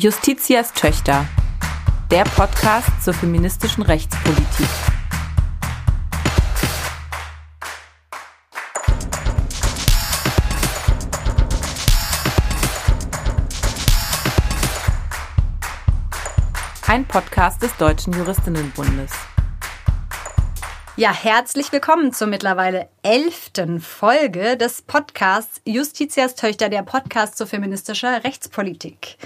Justitias Töchter. Der Podcast zur feministischen Rechtspolitik. Ein Podcast des Deutschen Juristinnenbundes. Ja, herzlich willkommen zur mittlerweile elften Folge des Podcasts Justitias Töchter, der Podcast zur feministischer Rechtspolitik.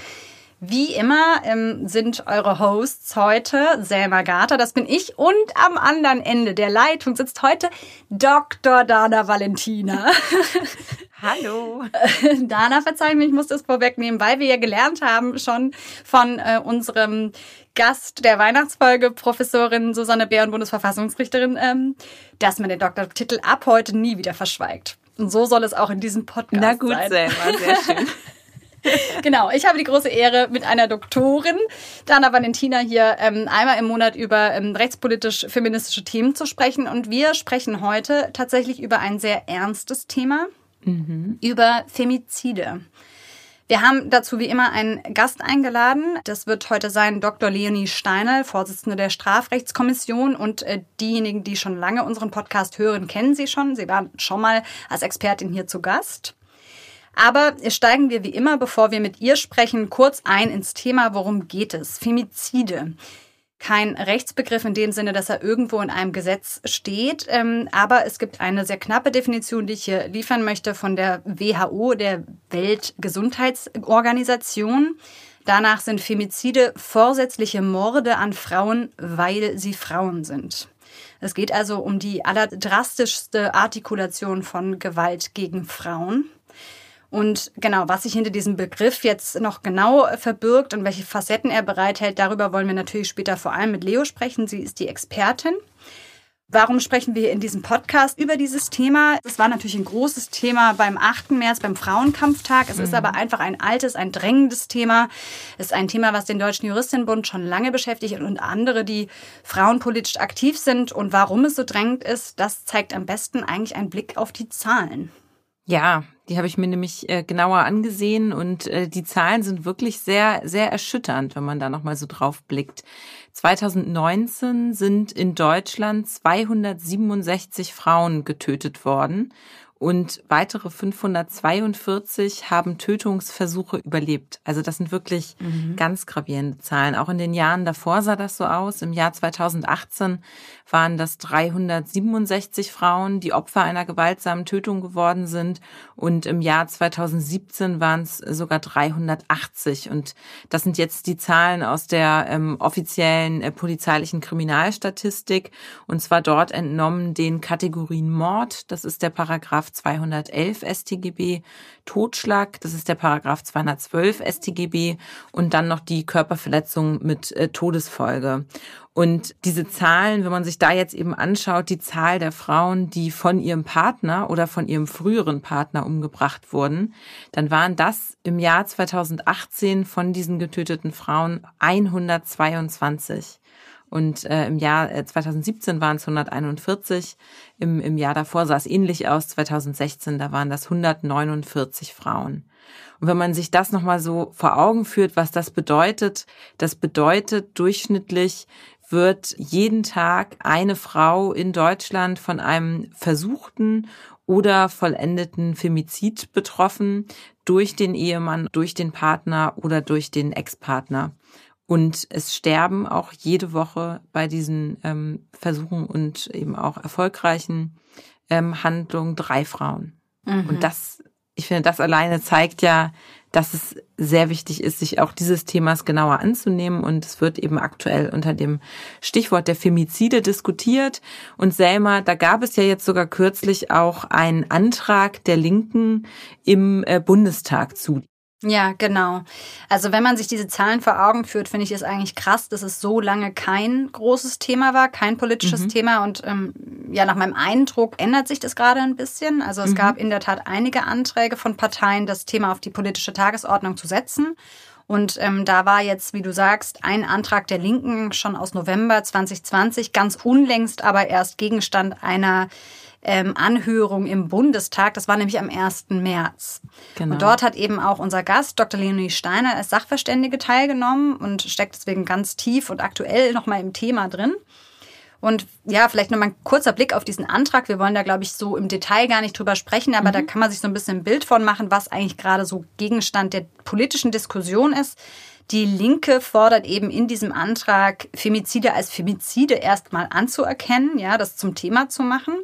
Wie immer ähm, sind eure Hosts heute Selma Gata, das bin ich, und am anderen Ende der Leitung sitzt heute Dr. Dana Valentina. Hallo. Dana, verzeih mir, ich muss das vorwegnehmen, weil wir ja gelernt haben schon von äh, unserem Gast der Weihnachtsfolge, Professorin Susanne und Bundesverfassungsrichterin, ähm, dass man den Doktortitel ab heute nie wieder verschweigt. Und so soll es auch in diesem Podcast sein. Na gut, sein. Selma, sehr schön. genau, ich habe die große Ehre, mit einer Doktorin, Dana Valentina, hier ähm, einmal im Monat über ähm, rechtspolitisch-feministische Themen zu sprechen. Und wir sprechen heute tatsächlich über ein sehr ernstes Thema, mhm. über Femizide. Wir haben dazu wie immer einen Gast eingeladen. Das wird heute sein Dr. Leonie Steiner, Vorsitzende der Strafrechtskommission. Und äh, diejenigen, die schon lange unseren Podcast hören, kennen sie schon. Sie waren schon mal als Expertin hier zu Gast. Aber steigen wir wie immer, bevor wir mit ihr sprechen, kurz ein ins Thema, worum geht es? Femizide kein Rechtsbegriff in dem Sinne, dass er irgendwo in einem Gesetz steht. Ähm, aber es gibt eine sehr knappe Definition, die ich hier liefern möchte von der WHO, der Weltgesundheitsorganisation. Danach sind Femizide vorsätzliche Morde an Frauen, weil sie Frauen sind. Es geht also um die allerdrastischste Artikulation von Gewalt gegen Frauen. Und genau, was sich hinter diesem Begriff jetzt noch genau verbirgt und welche Facetten er bereithält, darüber wollen wir natürlich später vor allem mit Leo sprechen. Sie ist die Expertin. Warum sprechen wir in diesem Podcast über dieses Thema? Es war natürlich ein großes Thema beim 8. März, beim Frauenkampftag. Es mhm. ist aber einfach ein altes, ein drängendes Thema. Es ist ein Thema, was den Deutschen Juristinnenbund schon lange beschäftigt und andere, die frauenpolitisch aktiv sind. Und warum es so drängend ist, das zeigt am besten eigentlich ein Blick auf die Zahlen. Ja, die habe ich mir nämlich äh, genauer angesehen und äh, die Zahlen sind wirklich sehr, sehr erschütternd, wenn man da nochmal so drauf blickt. 2019 sind in Deutschland 267 Frauen getötet worden und weitere 542 haben Tötungsversuche überlebt. Also das sind wirklich mhm. ganz gravierende Zahlen. Auch in den Jahren davor sah das so aus. Im Jahr 2018 waren das 367 Frauen, die Opfer einer gewaltsamen Tötung geworden sind. Und im Jahr 2017 waren es sogar 380. Und das sind jetzt die Zahlen aus der ähm, offiziellen äh, polizeilichen Kriminalstatistik. Und zwar dort entnommen den Kategorien Mord. Das ist der Paragraph 211 StGB, Totschlag, das ist der Paragraph 212 StGB und dann noch die Körperverletzung mit äh, Todesfolge. Und diese Zahlen, wenn man sich da jetzt eben anschaut, die Zahl der Frauen, die von ihrem Partner oder von ihrem früheren Partner umgebracht wurden, dann waren das im Jahr 2018 von diesen getöteten Frauen 122. Und äh, im Jahr 2017 waren es 141. Im, Im Jahr davor sah es ähnlich aus. 2016, da waren das 149 Frauen. Und wenn man sich das nochmal so vor Augen führt, was das bedeutet, das bedeutet durchschnittlich wird jeden Tag eine Frau in Deutschland von einem versuchten oder vollendeten Femizid betroffen durch den Ehemann, durch den Partner oder durch den Ex-Partner. Und es sterben auch jede Woche bei diesen ähm, Versuchen und eben auch erfolgreichen ähm, Handlungen drei Frauen. Mhm. Und das, ich finde, das alleine zeigt ja, dass es sehr wichtig ist, sich auch dieses Themas genauer anzunehmen. Und es wird eben aktuell unter dem Stichwort der Femizide diskutiert. Und Selma, da gab es ja jetzt sogar kürzlich auch einen Antrag der Linken im äh, Bundestag zu. Ja, genau. Also wenn man sich diese Zahlen vor Augen führt, finde ich es eigentlich krass, dass es so lange kein großes Thema war, kein politisches mhm. Thema. Und ähm, ja, nach meinem Eindruck ändert sich das gerade ein bisschen. Also es mhm. gab in der Tat einige Anträge von Parteien, das Thema auf die politische Tagesordnung zu setzen. Und ähm, da war jetzt, wie du sagst, ein Antrag der Linken schon aus November 2020, ganz unlängst aber erst Gegenstand einer ähm, Anhörung im Bundestag. Das war nämlich am 1. März. Genau. Und dort hat eben auch unser Gast, Dr. Leonie Steiner, als Sachverständige teilgenommen und steckt deswegen ganz tief und aktuell nochmal im Thema drin. Und ja, vielleicht nochmal ein kurzer Blick auf diesen Antrag. Wir wollen da, glaube ich, so im Detail gar nicht drüber sprechen, aber mhm. da kann man sich so ein bisschen ein Bild von machen, was eigentlich gerade so Gegenstand der politischen Diskussion ist. Die Linke fordert eben in diesem Antrag, Femizide als Femizide erstmal anzuerkennen, ja, das zum Thema zu machen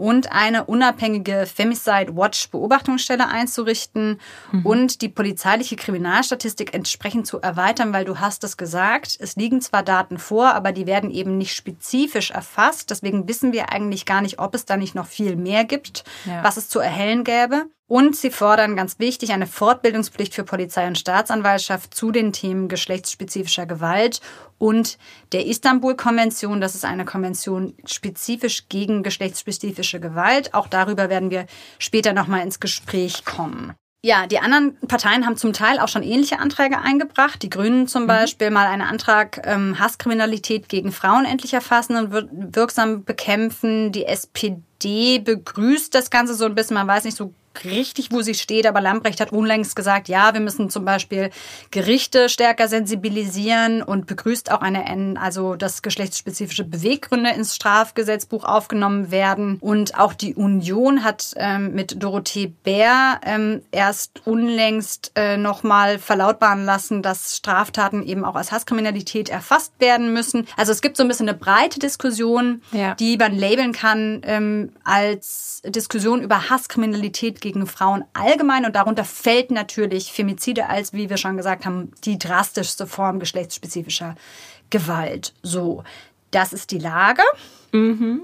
und eine unabhängige Femicide Watch Beobachtungsstelle einzurichten mhm. und die polizeiliche Kriminalstatistik entsprechend zu erweitern, weil du hast es gesagt, es liegen zwar Daten vor, aber die werden eben nicht spezifisch erfasst. Deswegen wissen wir eigentlich gar nicht, ob es da nicht noch viel mehr gibt, ja. was es zu erhellen gäbe. Und sie fordern ganz wichtig eine Fortbildungspflicht für Polizei und Staatsanwaltschaft zu den Themen geschlechtsspezifischer Gewalt und der Istanbul-Konvention. Das ist eine Konvention spezifisch gegen geschlechtsspezifische Gewalt. Auch darüber werden wir später nochmal ins Gespräch kommen. Ja, die anderen Parteien haben zum Teil auch schon ähnliche Anträge eingebracht. Die Grünen zum mhm. Beispiel mal einen Antrag, ähm, Hasskriminalität gegen Frauen endlich erfassen und wirksam bekämpfen. Die SPD begrüßt das Ganze so ein bisschen. Man weiß nicht so richtig, wo sie steht, aber Lambrecht hat unlängst gesagt, ja, wir müssen zum Beispiel Gerichte stärker sensibilisieren und begrüßt auch eine, also dass geschlechtsspezifische Beweggründe ins Strafgesetzbuch aufgenommen werden. Und auch die Union hat ähm, mit Dorothee Bär ähm, erst unlängst äh, nochmal verlautbaren lassen, dass Straftaten eben auch als Hasskriminalität erfasst werden müssen. Also es gibt so ein bisschen eine breite Diskussion, ja. die man labeln kann ähm, als Diskussion über Hasskriminalität gegen Frauen allgemein und darunter fällt natürlich Femizide als, wie wir schon gesagt haben, die drastischste Form geschlechtsspezifischer Gewalt. So, das ist die Lage. Mhm.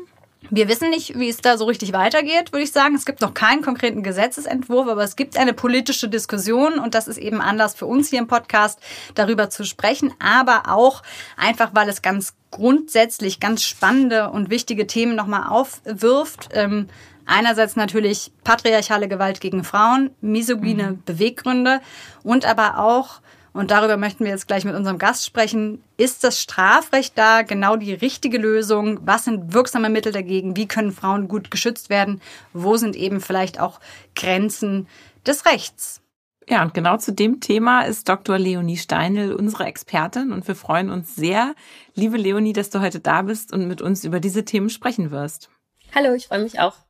Wir wissen nicht, wie es da so richtig weitergeht, würde ich sagen. Es gibt noch keinen konkreten Gesetzesentwurf, aber es gibt eine politische Diskussion und das ist eben Anlass für uns hier im Podcast, darüber zu sprechen, aber auch einfach, weil es ganz grundsätzlich ganz spannende und wichtige Themen nochmal aufwirft. Ähm, Einerseits natürlich patriarchale Gewalt gegen Frauen, misogyne mhm. Beweggründe und aber auch, und darüber möchten wir jetzt gleich mit unserem Gast sprechen, ist das Strafrecht da genau die richtige Lösung? Was sind wirksame Mittel dagegen? Wie können Frauen gut geschützt werden? Wo sind eben vielleicht auch Grenzen des Rechts? Ja, und genau zu dem Thema ist Dr. Leonie Steinl unsere Expertin und wir freuen uns sehr, liebe Leonie, dass du heute da bist und mit uns über diese Themen sprechen wirst. Hallo, ich freue mich auch.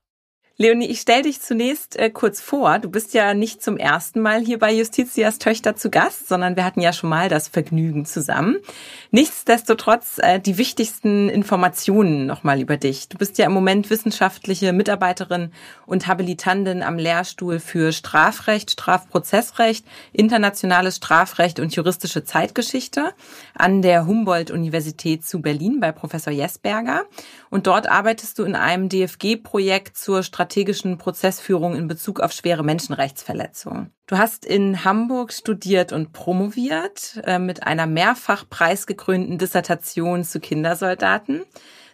Leonie, ich stelle dich zunächst äh, kurz vor. Du bist ja nicht zum ersten Mal hier bei Justitias Töchter zu Gast, sondern wir hatten ja schon mal das Vergnügen zusammen. Nichtsdestotrotz äh, die wichtigsten Informationen nochmal über dich. Du bist ja im Moment wissenschaftliche Mitarbeiterin und Habilitantin am Lehrstuhl für Strafrecht, Strafprozessrecht, internationales Strafrecht und juristische Zeitgeschichte an der Humboldt-Universität zu Berlin bei Professor Jesberger. Und dort arbeitest du in einem DFG-Projekt zur strategischen Prozessführung in Bezug auf schwere Menschenrechtsverletzungen. Du hast in Hamburg studiert und promoviert äh, mit einer mehrfach preisgekrönten Dissertation zu Kindersoldaten.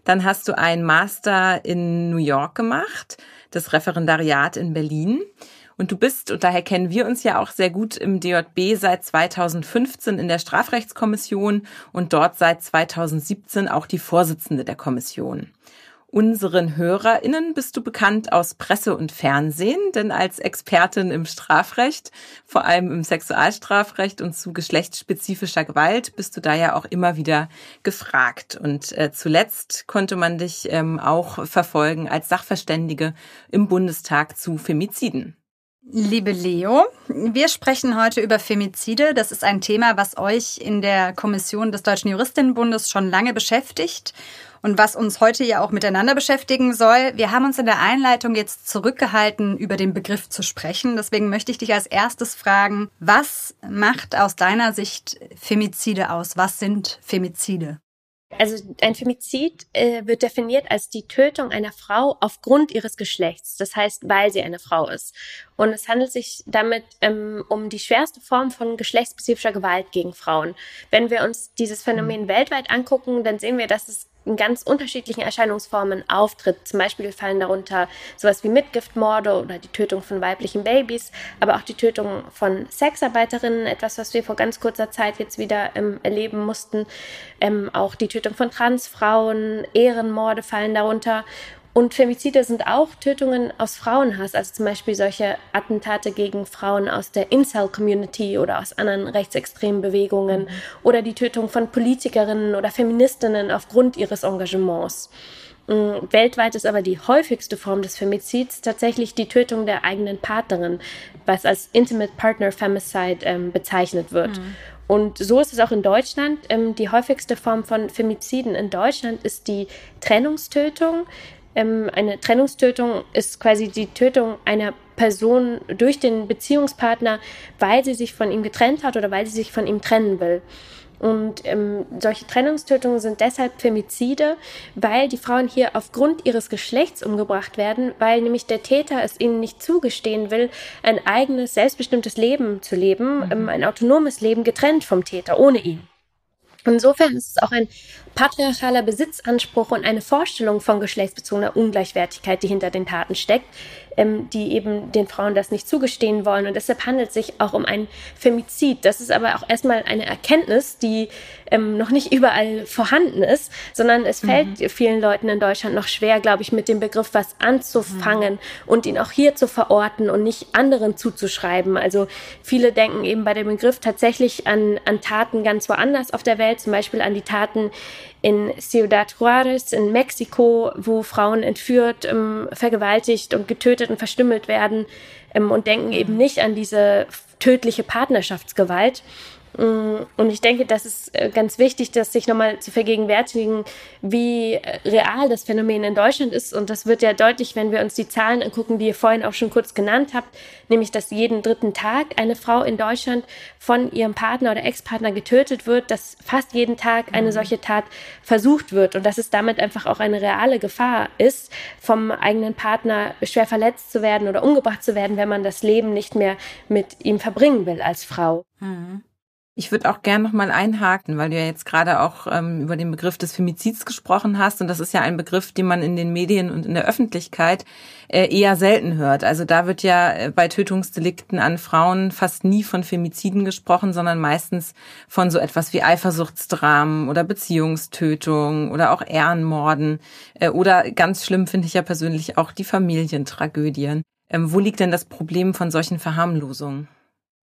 Dann hast du einen Master in New York gemacht, das Referendariat in Berlin. Und du bist, und daher kennen wir uns ja auch sehr gut im DJB seit 2015 in der Strafrechtskommission und dort seit 2017 auch die Vorsitzende der Kommission. Unseren HörerInnen bist du bekannt aus Presse und Fernsehen, denn als Expertin im Strafrecht, vor allem im Sexualstrafrecht und zu geschlechtsspezifischer Gewalt, bist du da ja auch immer wieder gefragt. Und äh, zuletzt konnte man dich ähm, auch verfolgen als Sachverständige im Bundestag zu Femiziden. Liebe Leo, wir sprechen heute über Femizide. Das ist ein Thema, was euch in der Kommission des Deutschen Juristinnenbundes schon lange beschäftigt und was uns heute ja auch miteinander beschäftigen soll. Wir haben uns in der Einleitung jetzt zurückgehalten, über den Begriff zu sprechen. Deswegen möchte ich dich als erstes fragen, was macht aus deiner Sicht Femizide aus? Was sind Femizide? Also ein Femizid äh, wird definiert als die Tötung einer Frau aufgrund ihres Geschlechts, das heißt, weil sie eine Frau ist. Und es handelt sich damit ähm, um die schwerste Form von geschlechtsspezifischer Gewalt gegen Frauen. Wenn wir uns dieses Phänomen weltweit angucken, dann sehen wir, dass es in ganz unterschiedlichen Erscheinungsformen auftritt. Zum Beispiel fallen darunter sowas wie Mitgiftmorde oder die Tötung von weiblichen Babys, aber auch die Tötung von Sexarbeiterinnen, etwas, was wir vor ganz kurzer Zeit jetzt wieder ähm, erleben mussten. Ähm, auch die Tötung von Transfrauen, Ehrenmorde fallen darunter. Und Femizide sind auch Tötungen aus Frauenhass, also zum Beispiel solche Attentate gegen Frauen aus der Incel-Community oder aus anderen rechtsextremen Bewegungen mhm. oder die Tötung von Politikerinnen oder Feministinnen aufgrund ihres Engagements. Mm, weltweit ist aber die häufigste Form des Femizids tatsächlich die Tötung der eigenen Partnerin, was als Intimate Partner Femicide ähm, bezeichnet wird. Mhm. Und so ist es auch in Deutschland. Ähm, die häufigste Form von Femiziden in Deutschland ist die Trennungstötung. Ähm, eine Trennungstötung ist quasi die Tötung einer Person durch den Beziehungspartner, weil sie sich von ihm getrennt hat oder weil sie sich von ihm trennen will. Und ähm, solche Trennungstötungen sind deshalb Femizide, weil die Frauen hier aufgrund ihres Geschlechts umgebracht werden, weil nämlich der Täter es ihnen nicht zugestehen will, ein eigenes, selbstbestimmtes Leben zu leben, mhm. ähm, ein autonomes Leben getrennt vom Täter, ohne ihn. Insofern ist es auch ein patriarchaler Besitzanspruch und eine Vorstellung von geschlechtsbezogener Ungleichwertigkeit, die hinter den Taten steckt, ähm, die eben den Frauen das nicht zugestehen wollen. Und deshalb handelt es sich auch um ein Femizid. Das ist aber auch erstmal eine Erkenntnis, die ähm, noch nicht überall vorhanden ist, sondern es fällt mhm. vielen Leuten in Deutschland noch schwer, glaube ich, mit dem Begriff was anzufangen mhm. und ihn auch hier zu verorten und nicht anderen zuzuschreiben. Also viele denken eben bei dem Begriff tatsächlich an, an Taten ganz woanders auf der Welt, zum Beispiel an die Taten in Ciudad Juarez in Mexiko, wo Frauen entführt, ähm, vergewaltigt und getötet und verstümmelt werden ähm, und denken eben nicht an diese tödliche Partnerschaftsgewalt. Mm, und ich denke, das ist äh, ganz wichtig, das sich nochmal zu vergegenwärtigen, wie äh, real das Phänomen in Deutschland ist. Und das wird ja deutlich, wenn wir uns die Zahlen angucken, die ihr vorhin auch schon kurz genannt habt, nämlich, dass jeden dritten Tag eine Frau in Deutschland von ihrem Partner oder Ex-Partner getötet wird, dass fast jeden Tag eine mhm. solche Tat versucht wird und dass es damit einfach auch eine reale Gefahr ist, vom eigenen Partner schwer verletzt zu werden oder umgebracht zu werden, wenn man das Leben nicht mehr mit ihm verbringen will als Frau. Mhm. Ich würde auch gern noch mal einhaken, weil du ja jetzt gerade auch ähm, über den Begriff des Femizids gesprochen hast und das ist ja ein Begriff, den man in den Medien und in der Öffentlichkeit äh, eher selten hört. Also da wird ja äh, bei Tötungsdelikten an Frauen fast nie von Femiziden gesprochen, sondern meistens von so etwas wie Eifersuchtsdramen oder Beziehungstötung oder auch Ehrenmorden äh, oder ganz schlimm finde ich ja persönlich auch die Familientragödien. Ähm, wo liegt denn das Problem von solchen Verharmlosungen?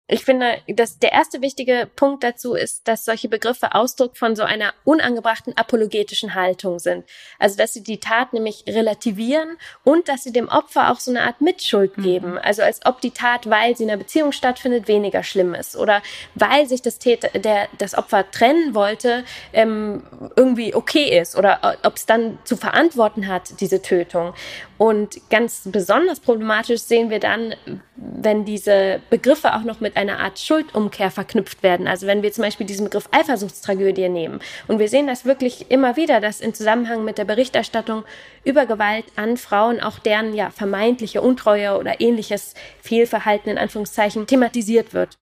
Ich finde, dass der erste wichtige Punkt dazu ist, dass solche Begriffe Ausdruck von so einer unangebrachten apologetischen Haltung sind. Also, dass sie die Tat nämlich relativieren und dass sie dem Opfer auch so eine Art Mitschuld mhm. geben. Also, als ob die Tat, weil sie in einer Beziehung stattfindet, weniger schlimm ist oder weil sich das Täter, der das Opfer trennen wollte, ähm, irgendwie okay ist oder ob es dann zu verantworten hat, diese Tötung. Und ganz besonders problematisch sehen wir dann, wenn diese Begriffe auch noch mit einer Art Schuldumkehr verknüpft werden. Also wenn wir zum Beispiel diesen Begriff Eifersuchtstragödie nehmen. Und wir sehen das wirklich immer wieder, dass in Zusammenhang mit der Berichterstattung über Gewalt an Frauen auch deren ja vermeintliche Untreue oder ähnliches Fehlverhalten in Anführungszeichen thematisiert wird.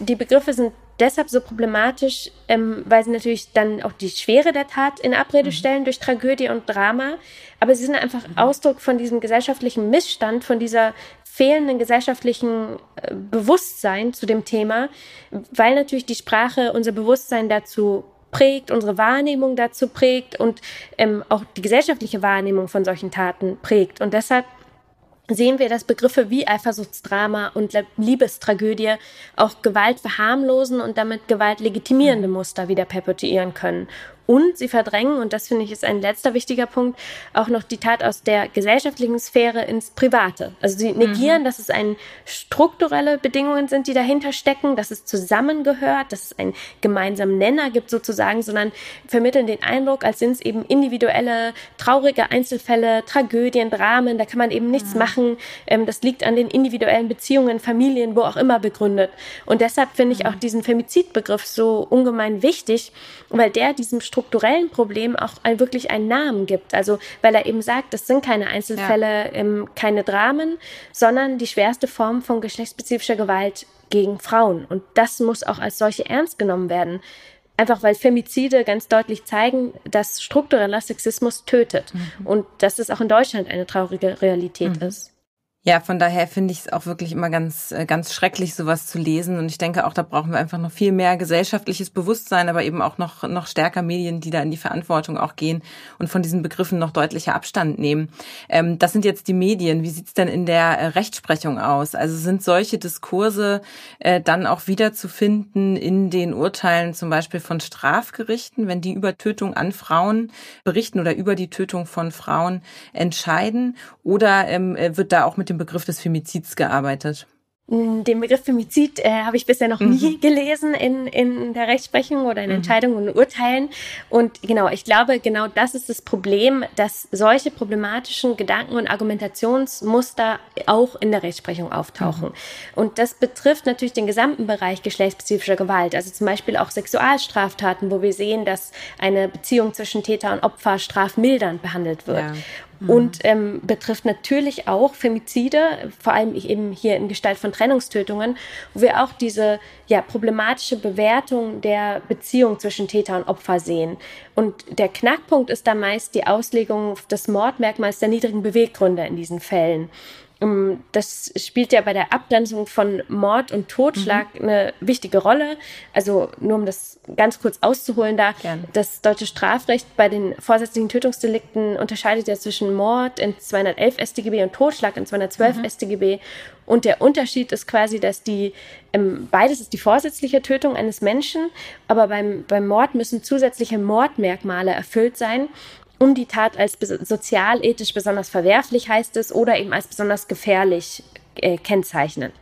Die Begriffe sind deshalb so problematisch, ähm, weil sie natürlich dann auch die Schwere der Tat in Abrede mhm. stellen durch Tragödie und Drama. Aber sie sind einfach mhm. Ausdruck von diesem gesellschaftlichen Missstand, von dieser fehlenden gesellschaftlichen äh, Bewusstsein zu dem Thema, weil natürlich die Sprache unser Bewusstsein dazu prägt, unsere Wahrnehmung dazu prägt und ähm, auch die gesellschaftliche Wahrnehmung von solchen Taten prägt. Und deshalb sehen wir, dass Begriffe wie Eifersuchtsdrama und Liebestragödie auch Gewalt verharmlosen und damit Gewalt legitimierende Muster wieder perpetuieren können. Und sie verdrängen, und das finde ich ist ein letzter wichtiger Punkt, auch noch die Tat aus der gesellschaftlichen Sphäre ins Private. Also sie negieren, mhm. dass es ein strukturelle Bedingungen sind, die dahinter stecken, dass es zusammengehört, dass es einen gemeinsamen Nenner gibt sozusagen, sondern vermitteln den Eindruck, als sind es eben individuelle, traurige Einzelfälle, Tragödien, Dramen, da kann man eben nichts mhm. machen. Ähm, das liegt an den individuellen Beziehungen, Familien, wo auch immer begründet. Und deshalb finde ich mhm. auch diesen Femizidbegriff so ungemein wichtig, weil der diesem strukturellen Problem auch ein, wirklich einen Namen gibt. Also weil er eben sagt, das sind keine Einzelfälle, ja. ähm, keine Dramen, sondern die schwerste Form von geschlechtsspezifischer Gewalt gegen Frauen. Und das muss auch als solche ernst genommen werden. Einfach weil Femizide ganz deutlich zeigen, dass struktureller Sexismus tötet. Mhm. Und dass es auch in Deutschland eine traurige Realität mhm. ist. Ja, von daher finde ich es auch wirklich immer ganz, äh, ganz schrecklich, sowas zu lesen. Und ich denke auch, da brauchen wir einfach noch viel mehr gesellschaftliches Bewusstsein, aber eben auch noch, noch stärker Medien, die da in die Verantwortung auch gehen und von diesen Begriffen noch deutlicher Abstand nehmen. Ähm, das sind jetzt die Medien. Wie sieht's denn in der äh, Rechtsprechung aus? Also sind solche Diskurse äh, dann auch wiederzufinden in den Urteilen zum Beispiel von Strafgerichten, wenn die über Tötung an Frauen berichten oder über die Tötung von Frauen entscheiden? Oder ähm, äh, wird da auch mit dem Begriff des Femizids gearbeitet? Mm, den Begriff Femizid äh, habe ich bisher noch nie mhm. gelesen in, in der Rechtsprechung oder in mhm. Entscheidungen und Urteilen. Und genau, ich glaube, genau das ist das Problem, dass solche problematischen Gedanken und Argumentationsmuster auch in der Rechtsprechung auftauchen. Mhm. Und das betrifft natürlich den gesamten Bereich geschlechtsspezifischer Gewalt, also zum Beispiel auch Sexualstraftaten, wo wir sehen, dass eine Beziehung zwischen Täter und Opfer strafmildernd behandelt wird. Ja mhm. und ähm, betrifft natürlich auch Femizide, vor allem eben hier in Gestalt von Trennungstötungen, wo wir auch diese ja, problematische Bewertung der Beziehung zwischen Täter und Opfer sehen. Und der Knackpunkt ist da meist die Auslegung des Mordmerkmals der niedrigen Beweggründe in diesen Fällen. Ähm, das spielt ja bei der Abgrenzung von Mord und Totschlag mhm. eine wichtige Rolle. Also nur um das ganz kurz auszuholen da, Gerne. das deutsche Strafrecht bei den vorsätzlichen Tötungsdelikten unterscheidet ja zwischen Mord in 211 StGB und Totschlag in 212 mhm. StGB. Und der Unterschied ist quasi, dass die, ähm, beides ist die vorsätzliche Tötung eines Menschen, aber beim, beim Mord müssen zusätzliche Mordmerkmale erfüllt sein um die Tat als sozialethisch besonders verwerflich, heißt es, oder eben als besonders gefährlich äh, kennzeichnen.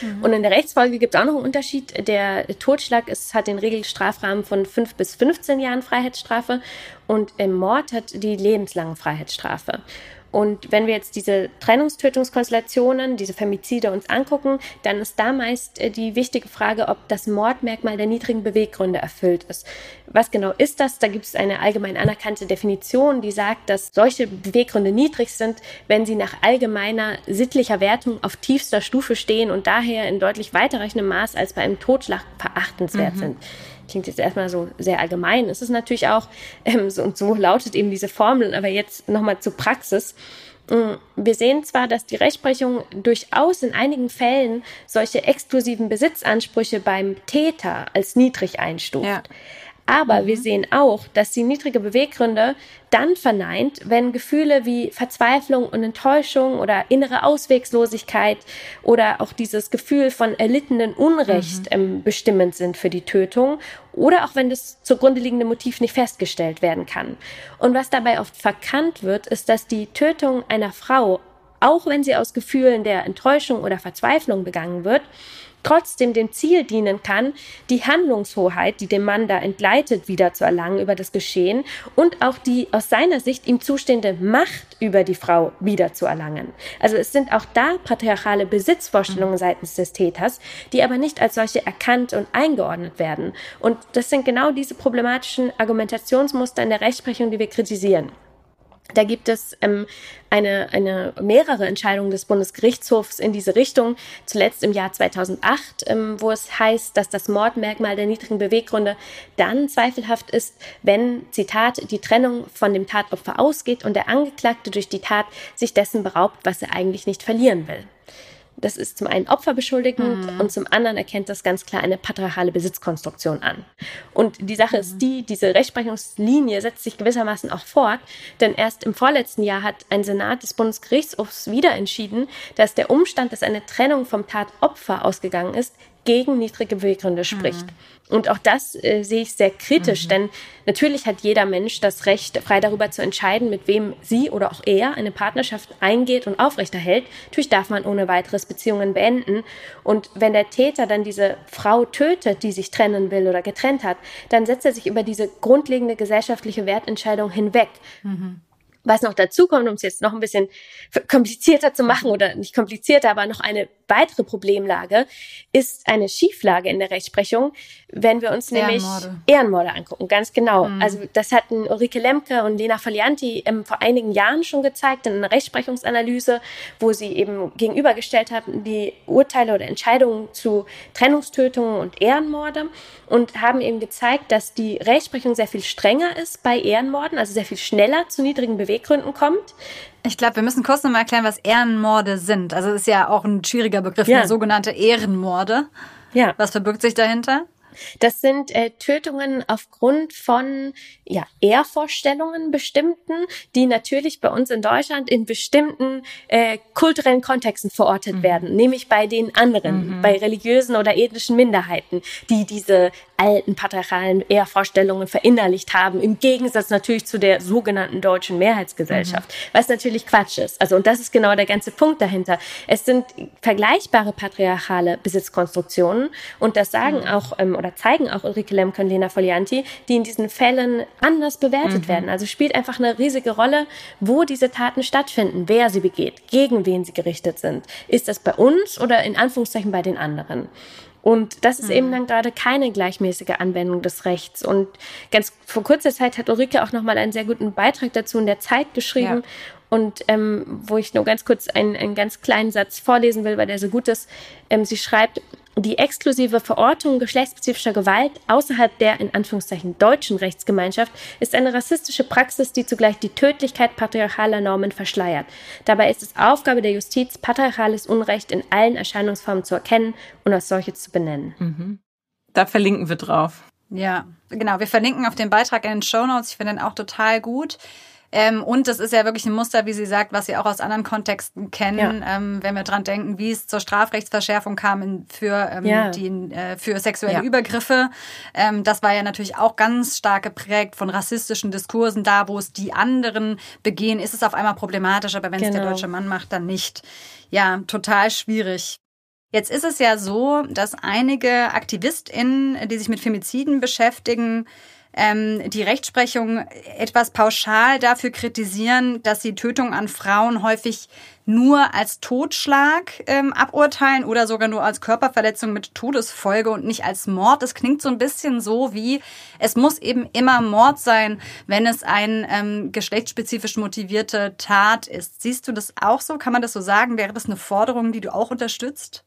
Mhm. Und in der Rechtsfolge gibt es auch noch einen Unterschied. Der Totschlag ist, hat den Regelstrafrahmen von 5 bis 15 Jahren Freiheitsstrafe und im Mord hat die lebenslange Freiheitsstrafe. Und wenn wir jetzt diese Trennungstötungskonstellationen, diese Femizide uns angucken, dann ist da meist äh, die wichtige Frage, ob das Mordmerkmal der niedrigen Beweggründe erfüllt ist. Was genau ist das? Da gibt es eine allgemein anerkannte Definition, die sagt, dass solche Beweggründe niedrig sind, wenn sie nach allgemeiner sittlicher Wertung auf tiefster Stufe stehen und daher in deutlich weiterreichendem Maß als bei einem Totschlag verachtenswert mhm. sind klingt jetzt erstmal so sehr allgemein. Es ist natürlich auch, ähm, so, und so lautet eben diese Formel, aber jetzt nochmal zur Praxis. Mm, wir sehen zwar, dass die Rechtsprechung durchaus in einigen Fällen solche exklusiven Besitzansprüche beim Täter als niedrig einstuft. Ja. Aber mhm. wir sehen auch, dass sie niedrige Beweggründe dann verneint, wenn Gefühle wie Verzweiflung und Enttäuschung oder innere Auswegslosigkeit oder auch dieses Gefühl von erlittenen Unrecht mhm. ähm, bestimmend sind für die Tötung oder auch wenn das zugrunde liegende Motiv nicht festgestellt werden kann. Und was dabei oft verkannt wird, ist, dass die Tötung einer Frau, auch wenn sie aus Gefühlen der Enttäuschung oder Verzweiflung begangen wird, trotzdem dem Ziel dienen kann, die Handlungshoheit, die dem Mann da entgleitet, wieder zu erlangen über das Geschehen und auch die aus seiner Sicht ihm zustehende Macht über die Frau wieder zu erlangen. Also es sind auch da patriarchale Besitzvorstellungen seitens des Täters, die aber nicht als solche erkannt und eingeordnet werden. Und das sind genau diese problematischen Argumentationsmuster in der Rechtsprechung, die wir kritisieren. Da gibt es ähm, eine, eine mehrere Entscheidungen des Bundesgerichtshofs in diese Richtung. Zuletzt im Jahr 2008, ähm, wo es heißt, dass das Mordmerkmal der niedrigen Beweggründe dann zweifelhaft ist, wenn, Zitat, die Trennung von dem Tatopfer ausgeht und der Angeklagte durch die Tat sich dessen beraubt, was er eigentlich nicht verlieren will. Das ist zum einen opferbeschuldigend mhm. und zum anderen erkennt das ganz klar eine patriarchale Besitzkonstruktion an. Und die Sache mhm. ist die, diese Rechtsprechungslinie setzt sich gewissermaßen auch fort, denn erst im vorletzten Jahr hat ein Senat des Bundesgerichtshofs wieder entschieden, dass der Umstand, dass eine Trennung vom Tatopfer ausgegangen ist, gegen niedrige Beweggründe spricht. Mhm. Und auch das äh, sehe ich sehr kritisch, mhm. denn natürlich hat jeder Mensch das Recht, frei darüber zu entscheiden, mit wem sie oder auch er eine Partnerschaft eingeht und aufrechterhält. Natürlich darf man ohne weiteres Beziehungen beenden. Und wenn der Täter dann diese Frau tötet, die sich trennen will oder getrennt hat, dann setzt er sich über diese grundlegende gesellschaftliche Wertentscheidung hinweg. Mhm. Was noch dazu kommt, um es jetzt noch ein bisschen komplizierter zu machen oder nicht komplizierter, aber noch eine weitere Problemlage ist eine Schieflage in der Rechtsprechung, wenn wir uns nämlich Ehrenmorde, Ehrenmorde angucken. Ganz genau. Mhm. Also das hatten Ulrike Lemke und Lena Folianti ähm, vor einigen Jahren schon gezeigt in einer Rechtsprechungsanalyse, wo sie eben gegenübergestellt haben die Urteile oder Entscheidungen zu Trennungstötungen und Ehrenmorde und haben eben gezeigt, dass die Rechtsprechung sehr viel strenger ist bei Ehrenmorden, also sehr viel schneller zu niedrigen Bewegungen Beweggründen kommt. Ich glaube, wir müssen kurz nochmal erklären, was Ehrenmorde sind. Also es ist ja auch ein schwieriger Begriff, ja. sogenannte Ehrenmorde. Ja. Was verbirgt sich dahinter? Das sind äh, Tötungen aufgrund von ja, Ehrvorstellungen bestimmten, die natürlich bei uns in Deutschland in bestimmten äh, kulturellen Kontexten verortet mhm. werden, nämlich bei den anderen, mhm. bei religiösen oder ethnischen Minderheiten, die diese alten patriarchalen Ehrvorstellungen verinnerlicht haben, im Gegensatz natürlich zu der sogenannten deutschen Mehrheitsgesellschaft, mhm. was natürlich Quatsch ist. Also, und das ist genau der ganze Punkt dahinter. Es sind vergleichbare patriarchale Besitzkonstruktionen und das sagen mhm. auch ähm, oder zeigen auch Ulrike Lemke und Lena Folianti, die in diesen Fällen anders bewertet mhm. werden. Also spielt einfach eine riesige Rolle, wo diese Taten stattfinden, wer sie begeht, gegen wen sie gerichtet sind. Ist das bei uns oder in Anführungszeichen bei den anderen? Und das ist mhm. eben dann gerade keine gleichmäßige Anwendung des Rechts. Und ganz vor kurzer Zeit hat Ulrike auch nochmal einen sehr guten Beitrag dazu in der Zeit geschrieben. Ja. Und ähm, wo ich nur ganz kurz einen, einen ganz kleinen Satz vorlesen will, weil der so gut ist. Ähm, sie schreibt, die exklusive Verortung geschlechtsspezifischer Gewalt außerhalb der in Anführungszeichen deutschen Rechtsgemeinschaft ist eine rassistische Praxis, die zugleich die Tödlichkeit patriarchaler Normen verschleiert. Dabei ist es Aufgabe der Justiz, patriarchales Unrecht in allen Erscheinungsformen zu erkennen und als solches zu benennen. Mhm. Da verlinken wir drauf. Ja, genau. Wir verlinken auf den Beitrag in den Show Notes. Ich finde den auch total gut. Ähm, und das ist ja wirklich ein Muster, wie sie sagt, was wir auch aus anderen Kontexten kennen, ja. ähm, wenn wir dran denken, wie es zur Strafrechtsverschärfung kam in, für, ähm, ja. die, äh, für sexuelle ja. Übergriffe. Ähm, das war ja natürlich auch ganz stark geprägt von rassistischen Diskursen. Da, wo es die anderen begehen, ist es auf einmal problematisch, aber wenn genau. es der genau. deutsche Mann macht, dann nicht. Ja, total schwierig. Jetzt ist es ja so, dass einige AktivistInnen, die sich mit Femiziden beschäftigen, ähm, die Rechtsprechung etwas pauschal dafür kritisieren, dass sie Tötung an Frauen häufig nur als Totschlag ähm, aburteilen oder sogar nur als Körperverletzung mit Todesfolge und nicht als Mord. Das klingt so ein bisschen so wie, es muss eben immer Mord sein, wenn es eine ähm, geschlechtsspezifisch motivierte Tat ist. Siehst du das auch so? Kann man das so sagen? Wäre das eine Forderung, die du auch unterstützt?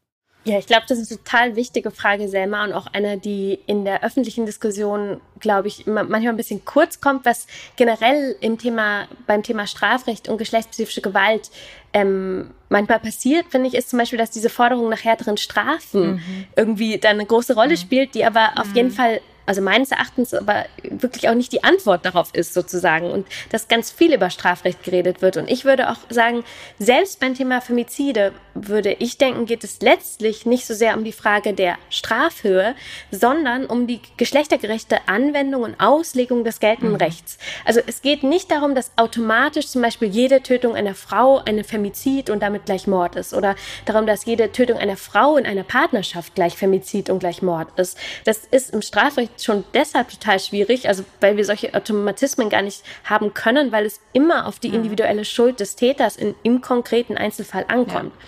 Ja, ich glaube, das ist eine total wichtige Frage, Selma, und auch eine, die in der öffentlichen Diskussion, glaube ich, manchmal ein bisschen kurz kommt, was generell im Thema, beim Thema Strafrecht und geschlechtsspezifische Gewalt ähm, manchmal passiert, finde ich, ist zum Beispiel, dass diese Forderung nach härteren Strafen mhm. irgendwie dann eine große Rolle mhm. spielt, die aber mhm. auf jeden Fall also meines Erachtens aber wirklich auch nicht die Antwort darauf ist sozusagen und dass ganz viel über Strafrecht geredet wird. Und ich würde auch sagen, selbst beim Thema Femizide würde ich denken, geht es letztlich nicht so sehr um die Frage der Strafhöhe, sondern um die geschlechtergerechte Anwendung und Auslegung des geltenden mhm. Rechts. Also es geht nicht darum, dass automatisch zum Beispiel jede Tötung einer Frau eine Femizid und damit gleich Mord ist oder darum, dass jede Tötung einer Frau in einer Partnerschaft gleich Femizid und gleich Mord ist. Das ist im Strafrecht schon deshalb total schwierig, also weil wir solche Automatismen gar nicht haben können, weil es immer auf die mhm. individuelle Schuld des Täters in, im konkreten Einzelfall ankommt. Ja.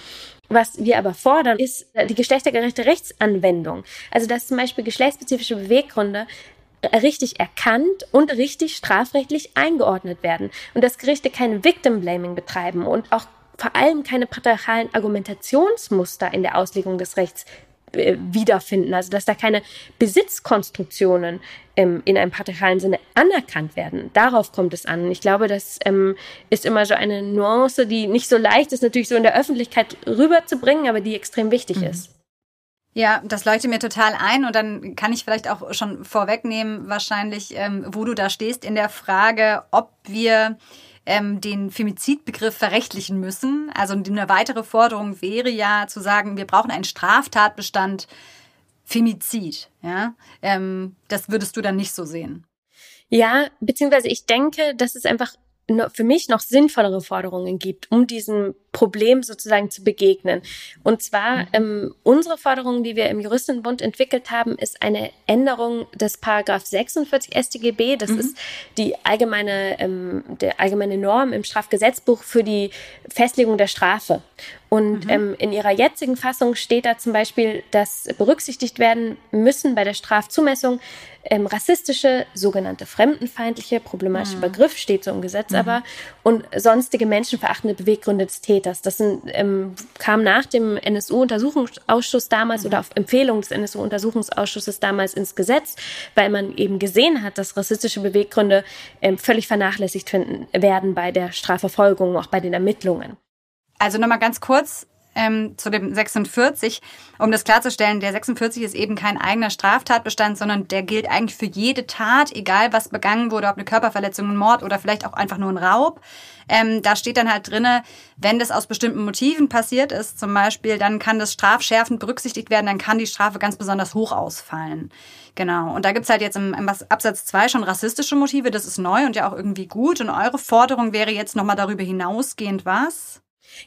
Was wir aber fordern, ist die geschlechtergerechte Rechtsanwendung. Also dass zum Beispiel geschlechtsspezifische Beweggründe richtig erkannt und richtig strafrechtlich eingeordnet werden und dass Gerichte kein Victim Blaming betreiben und auch vor allem keine patriarchalen Argumentationsmuster in der Auslegung des Rechts äh, wiederfinden. Also dass da keine Besitzkonstruktionen ähm, in einem patriarchalen Sinne anerkannt werden. Darauf kommt es an. Ich glaube, das ähm, ist immer so eine Nuance, die nicht so leicht ist, natürlich so in der Öffentlichkeit rüberzubringen, aber die extrem wichtig mhm. ist. Ja, das leuchtet mir total ein und dann kann ich vielleicht auch schon vorwegnehmen, wahrscheinlich, ähm, wo du da stehst in der Frage, ob wir ähm, den Femizidbegriff verrechtlichen müssen. Also eine weitere Forderung wäre ja zu sagen, wir brauchen einen Straftatbestand Femizid. Ja, ähm, das würdest du dann nicht so sehen. Ja, beziehungsweise ich denke, dass es einfach für mich noch sinnvollere Forderungen gibt, um diesem Problem sozusagen zu begegnen. Und zwar mhm. ähm, unsere Forderung, die wir im Juristenbund entwickelt haben, ist eine Änderung des Paragraph 46 StGB. Das mhm. ist die allgemeine, ähm, der allgemeine Norm im Strafgesetzbuch für die Festlegung der Strafe. Und mhm. ähm, in ihrer jetzigen Fassung steht da zum Beispiel, dass berücksichtigt werden müssen bei der Strafzumessung ähm, rassistische, sogenannte fremdenfeindliche, problematische mhm. Begriff, steht so im Gesetz mhm. aber, und sonstige menschenverachtende Beweggründe des Täters. Täters. Das sind, ähm, kam nach dem NSU-Untersuchungsausschuss damals mhm. oder auf Empfehlung des NSU-Untersuchungsausschusses damals ins Gesetz, weil man eben gesehen hat, dass rassistische Beweggründe ähm, völlig vernachlässigt werden bei der Strafverfolgung, auch bei den Ermittlungen. Also nochmal ganz kurz, ähm, zu dem 46, um das klarzustellen, der 46 ist eben kein eigener Straftatbestand, sondern der gilt eigentlich für jede Tat, egal was begangen wurde, ob eine Körperverletzung, ein Mord oder vielleicht auch einfach nur ein Raub. Ähm, da steht dann halt drinne, wenn das aus bestimmten Motiven passiert ist, zum Beispiel, dann kann das strafschärfend berücksichtigt werden, dann kann die Strafe ganz besonders hoch ausfallen. Genau. Und da gibt's halt jetzt im, im Absatz 2 schon rassistische Motive, das ist neu und ja auch irgendwie gut. Und eure Forderung wäre jetzt nochmal darüber hinausgehend was?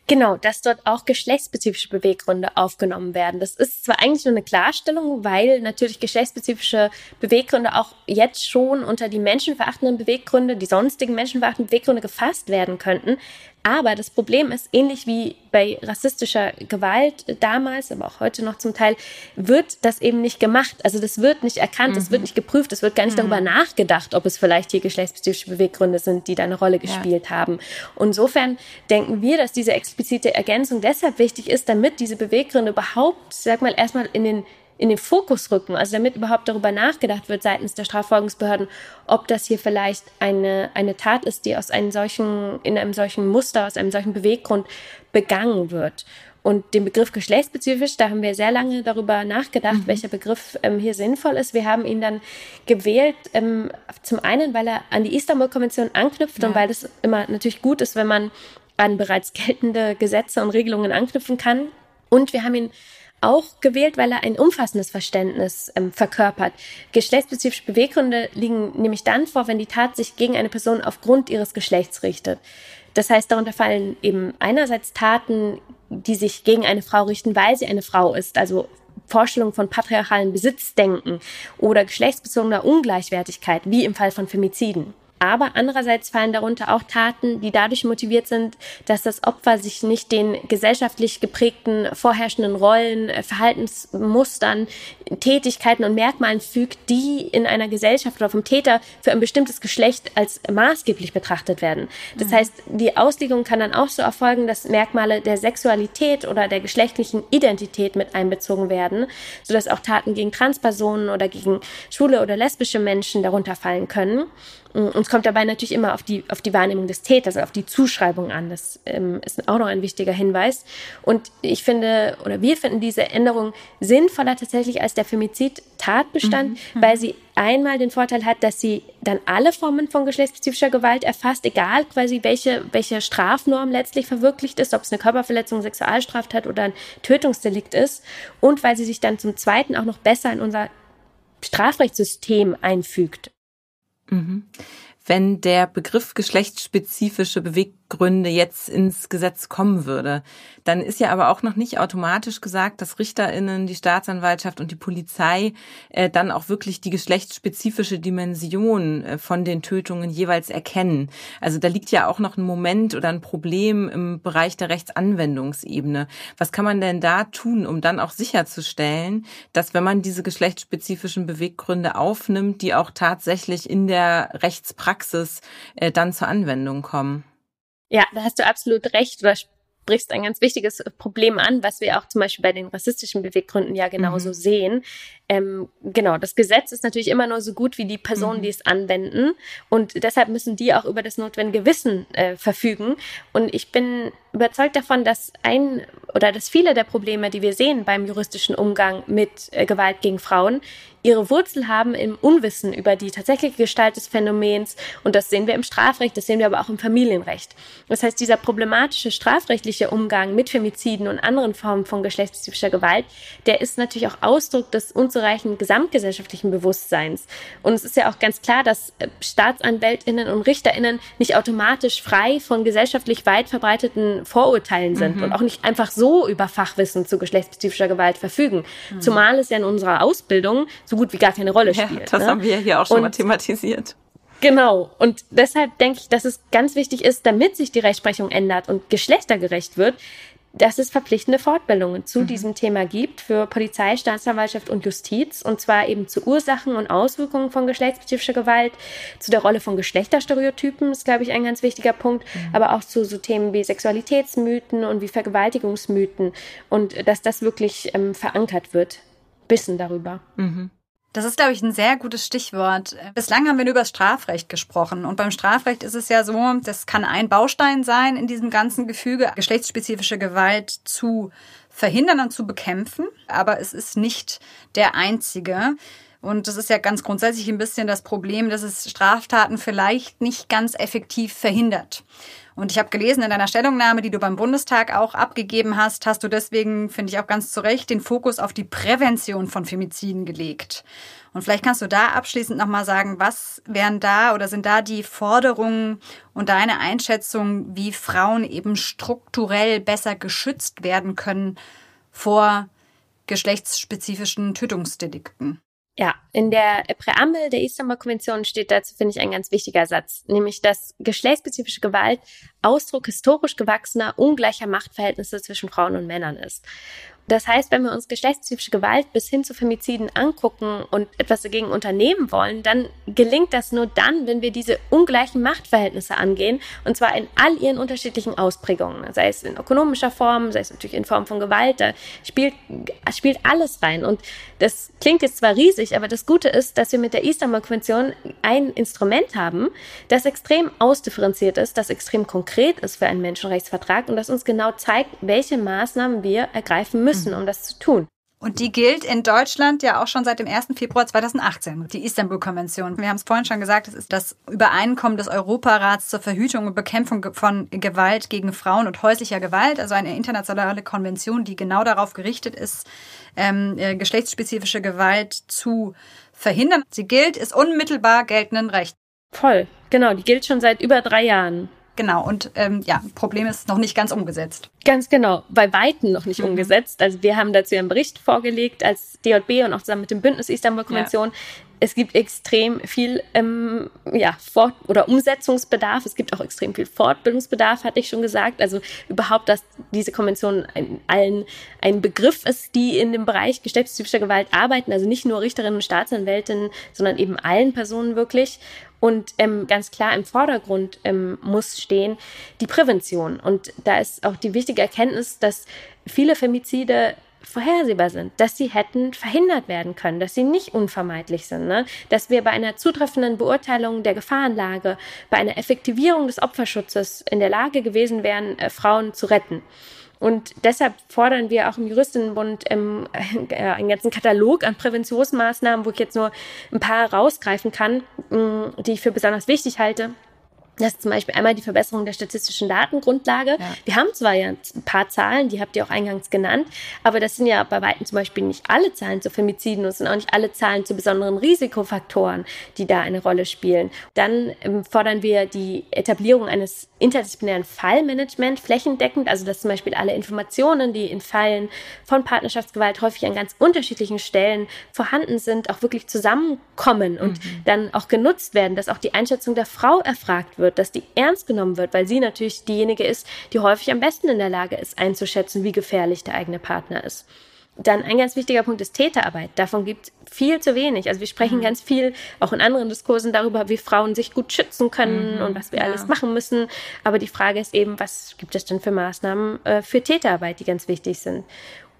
Genau, dass dort auch geschlechtsspezifische Beweggründe aufgenommen werden. Das ist zwar eigentlich nur eine Klarstellung, weil natürlich geschlechtsspezifische Beweggründe auch jetzt schon unter die menschenverachtenden Beweggründe, die sonstigen menschenverachtenden Beweggründe gefasst werden könnten. Aber das Problem ist, ähnlich wie bei rassistischer Gewalt damals, aber auch heute noch zum Teil, wird das eben nicht gemacht. Also das wird nicht erkannt, es mhm. wird nicht geprüft, es wird gar nicht mhm. darüber nachgedacht, ob es vielleicht hier geschlechtsspezifische Beweggründe sind, die da eine Rolle gespielt ja. haben. Und insofern denken wir, dass diese explizite Ergänzung deshalb wichtig ist, damit diese Beweggründe überhaupt, sag mal, erstmal in den in den Fokus rücken, also damit überhaupt darüber nachgedacht wird seitens der Strafverfolgungsbehörden, ob das hier vielleicht eine, eine Tat ist, die aus einem solchen, in einem solchen Muster, aus einem solchen Beweggrund begangen wird. Und den Begriff geschlechtsspezifisch, da haben wir sehr lange darüber nachgedacht, mhm. welcher Begriff ähm, hier sinnvoll ist. Wir haben ihn dann gewählt, ähm, zum einen, weil er an die Istanbul-Konvention anknüpft ja. und weil es immer natürlich gut ist, wenn man an bereits geltende Gesetze und Regelungen anknüpfen kann. Und wir haben ihn auch gewählt, weil er ein umfassendes Verständnis ähm, verkörpert. Geschlechtsspezifische Beweggründe liegen nämlich dann vor, wenn die Tat sich gegen eine Person aufgrund ihres Geschlechts richtet. Das heißt, darunter fallen eben einerseits Taten, die sich gegen eine Frau richten, weil sie eine Frau ist, also Vorstellungen von patriarchalen Besitzdenken oder geschlechtsbezogener Ungleichwertigkeit, wie im Fall von Femiziden. Aber andererseits fallen darunter auch Taten, die dadurch motiviert sind, dass das Opfer sich nicht den gesellschaftlich geprägten vorherrschenden Rollen, äh, Verhaltensmustern, Tätigkeiten und Merkmalen fügt, die in einer Gesellschaft oder vom Täter für ein bestimmtes Geschlecht als maßgeblich betrachtet werden. Das mhm. heißt, die Auslegung kann dann auch so erfolgen, dass Merkmale der Sexualität oder der geschlechtlichen Identität mit einbezogen werden, sodass auch Taten gegen Transpersonen oder gegen schwule oder lesbische Menschen darunter fallen können. Uns kommt dabei natürlich immer auf die, auf die Wahrnehmung des Täters, auf die Zuschreibung an. Das ähm, ist auch noch ein wichtiger Hinweis. Und ich finde, oder wir finden diese Änderung sinnvoller tatsächlich als der Femizid-Tatbestand, mhm. mhm. weil sie einmal den Vorteil hat, dass sie dann alle Formen von geschlechtsspezifischer Gewalt erfasst, egal quasi welche, welche Strafnorm letztlich verwirklicht ist, ob es eine Körperverletzung, Sexualstraftat oder ein Tötungsdelikt ist. Und weil sie sich dann zum Zweiten auch noch besser in unser Strafrechtssystem einfügt. Mhm. Wenn der Begriff geschlechtsspezifische Beweggründe jetzt ins Gesetz kommen würde, dann ist ja aber auch noch nicht automatisch gesagt, dass Richterinnen, die Staatsanwaltschaft und die Polizei äh, dann auch wirklich die geschlechtsspezifische Dimension äh, von den Tötungen jeweils erkennen. Also da liegt ja auch noch ein Moment oder ein Problem im Bereich der Rechtsanwendungsebene. Was kann man denn da tun, um dann auch sicherzustellen, dass wenn man diese geschlechtsspezifischen Beweggründe aufnimmt, die auch tatsächlich in der Rechtspraxis äh, dann zur Anwendung kommen? Ja, da hast du absolut recht. Oder sprichst ein ganz wichtiges Problem an, was wir auch zum Beispiel bei den rassistischen Beweggründen ja genauso mhm. sehen. Ähm, genau, das Gesetz ist natürlich immer nur so gut wie die Personen, mhm. die es anwenden. Und deshalb müssen die auch über das notwendige Wissen äh, verfügen. Und ich bin überzeugt davon, dass ein oder dass viele der Probleme, die wir sehen beim juristischen Umgang mit äh, Gewalt gegen Frauen, ihre Wurzel haben im Unwissen über die tatsächliche Gestalt des Phänomens. Und das sehen wir im Strafrecht, das sehen wir aber auch im Familienrecht. Das heißt, dieser problematische strafrechtliche Umgang mit Femiziden und anderen Formen von geschlechtsspezifischer Gewalt, der ist natürlich auch Ausdruck des unzureichenden gesamtgesellschaftlichen Bewusstseins. Und es ist ja auch ganz klar, dass äh, Staatsanwältinnen und Richterinnen nicht automatisch frei von gesellschaftlich weit verbreiteten Vorurteilen sind mhm. und auch nicht einfach so über Fachwissen zu geschlechtsspezifischer Gewalt verfügen. Mhm. Zumal es ja in unserer Ausbildung so gut wie gar keine Rolle spielt. Ja, das ne? haben wir hier auch schon und, mal thematisiert. Genau. Und deshalb denke ich, dass es ganz wichtig ist, damit sich die Rechtsprechung ändert und geschlechtergerecht wird, dass es verpflichtende Fortbildungen zu mhm. diesem Thema gibt für Polizei, Staatsanwaltschaft und Justiz und zwar eben zu Ursachen und Auswirkungen von geschlechtsspezifischer Gewalt, zu der Rolle von Geschlechterstereotypen ist, glaube ich, ein ganz wichtiger Punkt, mhm. aber auch zu so Themen wie Sexualitätsmythen und wie Vergewaltigungsmythen und dass das wirklich ähm, verankert wird. Wissen darüber. Mhm. Das ist, glaube ich, ein sehr gutes Stichwort. Bislang haben wir nur über das Strafrecht gesprochen. Und beim Strafrecht ist es ja so, das kann ein Baustein sein in diesem ganzen Gefüge, geschlechtsspezifische Gewalt zu verhindern und zu bekämpfen. Aber es ist nicht der einzige. Und das ist ja ganz grundsätzlich ein bisschen das Problem, dass es Straftaten vielleicht nicht ganz effektiv verhindert. Und ich habe gelesen in deiner Stellungnahme, die du beim Bundestag auch abgegeben hast, hast du deswegen, finde ich auch ganz zu Recht, den Fokus auf die Prävention von Femiziden gelegt. Und vielleicht kannst du da abschließend nochmal sagen, was wären da oder sind da die Forderungen und deine Einschätzung, wie Frauen eben strukturell besser geschützt werden können vor geschlechtsspezifischen Tötungsdelikten? Ja, in der Präambel der Istanbul-Konvention steht dazu, finde ich, ein ganz wichtiger Satz, nämlich, dass geschlechtsspezifische Gewalt Ausdruck historisch gewachsener, ungleicher Machtverhältnisse zwischen Frauen und Männern ist. Das heißt, wenn wir uns geschlechtsspezifische Gewalt bis hin zu Femiziden angucken und etwas dagegen unternehmen wollen, dann gelingt das nur dann, wenn wir diese ungleichen Machtverhältnisse angehen, und zwar in all ihren unterschiedlichen Ausprägungen, sei es in ökonomischer Form, sei es natürlich in Form von Gewalt, da spielt, spielt alles rein. Und das klingt jetzt zwar riesig, aber das Gute ist, dass wir mit der Istanbul-Konvention ein Instrument haben, das extrem ausdifferenziert ist, das extrem konkret ist für einen Menschenrechtsvertrag und das uns genau zeigt, welche Maßnahmen wir ergreifen müssen müssen, mhm. um das zu tun. Und die gilt in Deutschland ja auch schon seit dem 1. Februar 2018, die Istanbul-Konvention. Wir haben es vorhin schon gesagt, es ist das Übereinkommen des Europarats zur Verhütung und Bekämpfung von Gewalt gegen Frauen und häuslicher Gewalt, also eine internationale Konvention, die genau darauf gerichtet ist, ähm, äh, geschlechtsspezifische Gewalt zu verhindern. Sie gilt, ist unmittelbar geltenden Recht. Voll, genau, die gilt schon seit über drei Jahren. Genau, und ähm, ja, Problem ist noch nicht ganz umgesetzt. Ganz genau, bei Weitem noch nicht mhm. umgesetzt. Also wir haben dazu einen Bericht vorgelegt als DJB und auch zusammen mit dem Bündnis Istanbul-Konvention. Ja. Es gibt extrem viel ähm, ja, Fort- oder Umsetzungsbedarf. Es gibt auch extrem viel Fortbildungsbedarf, hatte ich schon gesagt. Also überhaupt, dass diese Konvention ein, allen ein Begriff ist, die in dem Bereich geschlechtstypischer Gewalt arbeiten. Also nicht nur Richterinnen und Staatsanwältinnen, sondern eben allen Personen wirklich. Und ähm, ganz klar im Vordergrund ähm, muss stehen die Prävention. Und da ist auch die wichtige Erkenntnis, dass viele Femizide vorhersehbar sind, dass sie hätten verhindert werden können, dass sie nicht unvermeidlich sind, ne? dass wir bei einer zutreffenden Beurteilung der Gefahrenlage, bei einer Effektivierung des Opferschutzes in der Lage gewesen wären, äh, Frauen zu retten. Und deshalb fordern wir auch im Juristinnenbund ähm, äh, einen ganzen Katalog an Präventionsmaßnahmen, wo ich jetzt nur ein paar rausgreifen kann, mh, mm, die ich für besonders wichtig halte. Das ist zum Beispiel einmal die Verbesserung der statistischen Datengrundlage. Ja. Wir haben zwar ja ein paar Zahlen, die habt ihr auch eingangs genannt, aber das sind ja bei weitem zum Beispiel nicht alle Zahlen zu Femiziden und sind auch nicht alle Zahlen zu besonderen Risikofaktoren, die da eine Rolle spielen. Dann ähm, fordern wir die Etablierung eines interdisziplinären Fallmanagement flächendeckend, also dass zum Beispiel alle Informationen, die in Fällen von Partnerschaftsgewalt häufig an ganz unterschiedlichen Stellen vorhanden sind, auch wirklich zusammenkommen und mhm. dann auch genutzt werden, dass auch die Einschätzung der Frau erfragt wird wird, dass die ernst genommen wird, weil sie natürlich diejenige ist, die häufig am besten in der Lage ist, einzuschätzen, wie gefährlich der eigene Partner ist. Dann ein ganz wichtiger Punkt ist Täterarbeit. Davon gibt es viel zu wenig. Also wir sprechen mhm. ganz viel, auch in anderen Diskursen, darüber, wie Frauen sich gut schützen können mhm. und was wir ja. alles machen müssen. Aber die Frage ist eben, was gibt es denn für Maßnahmen äh, für Täterarbeit, die ganz wichtig sind?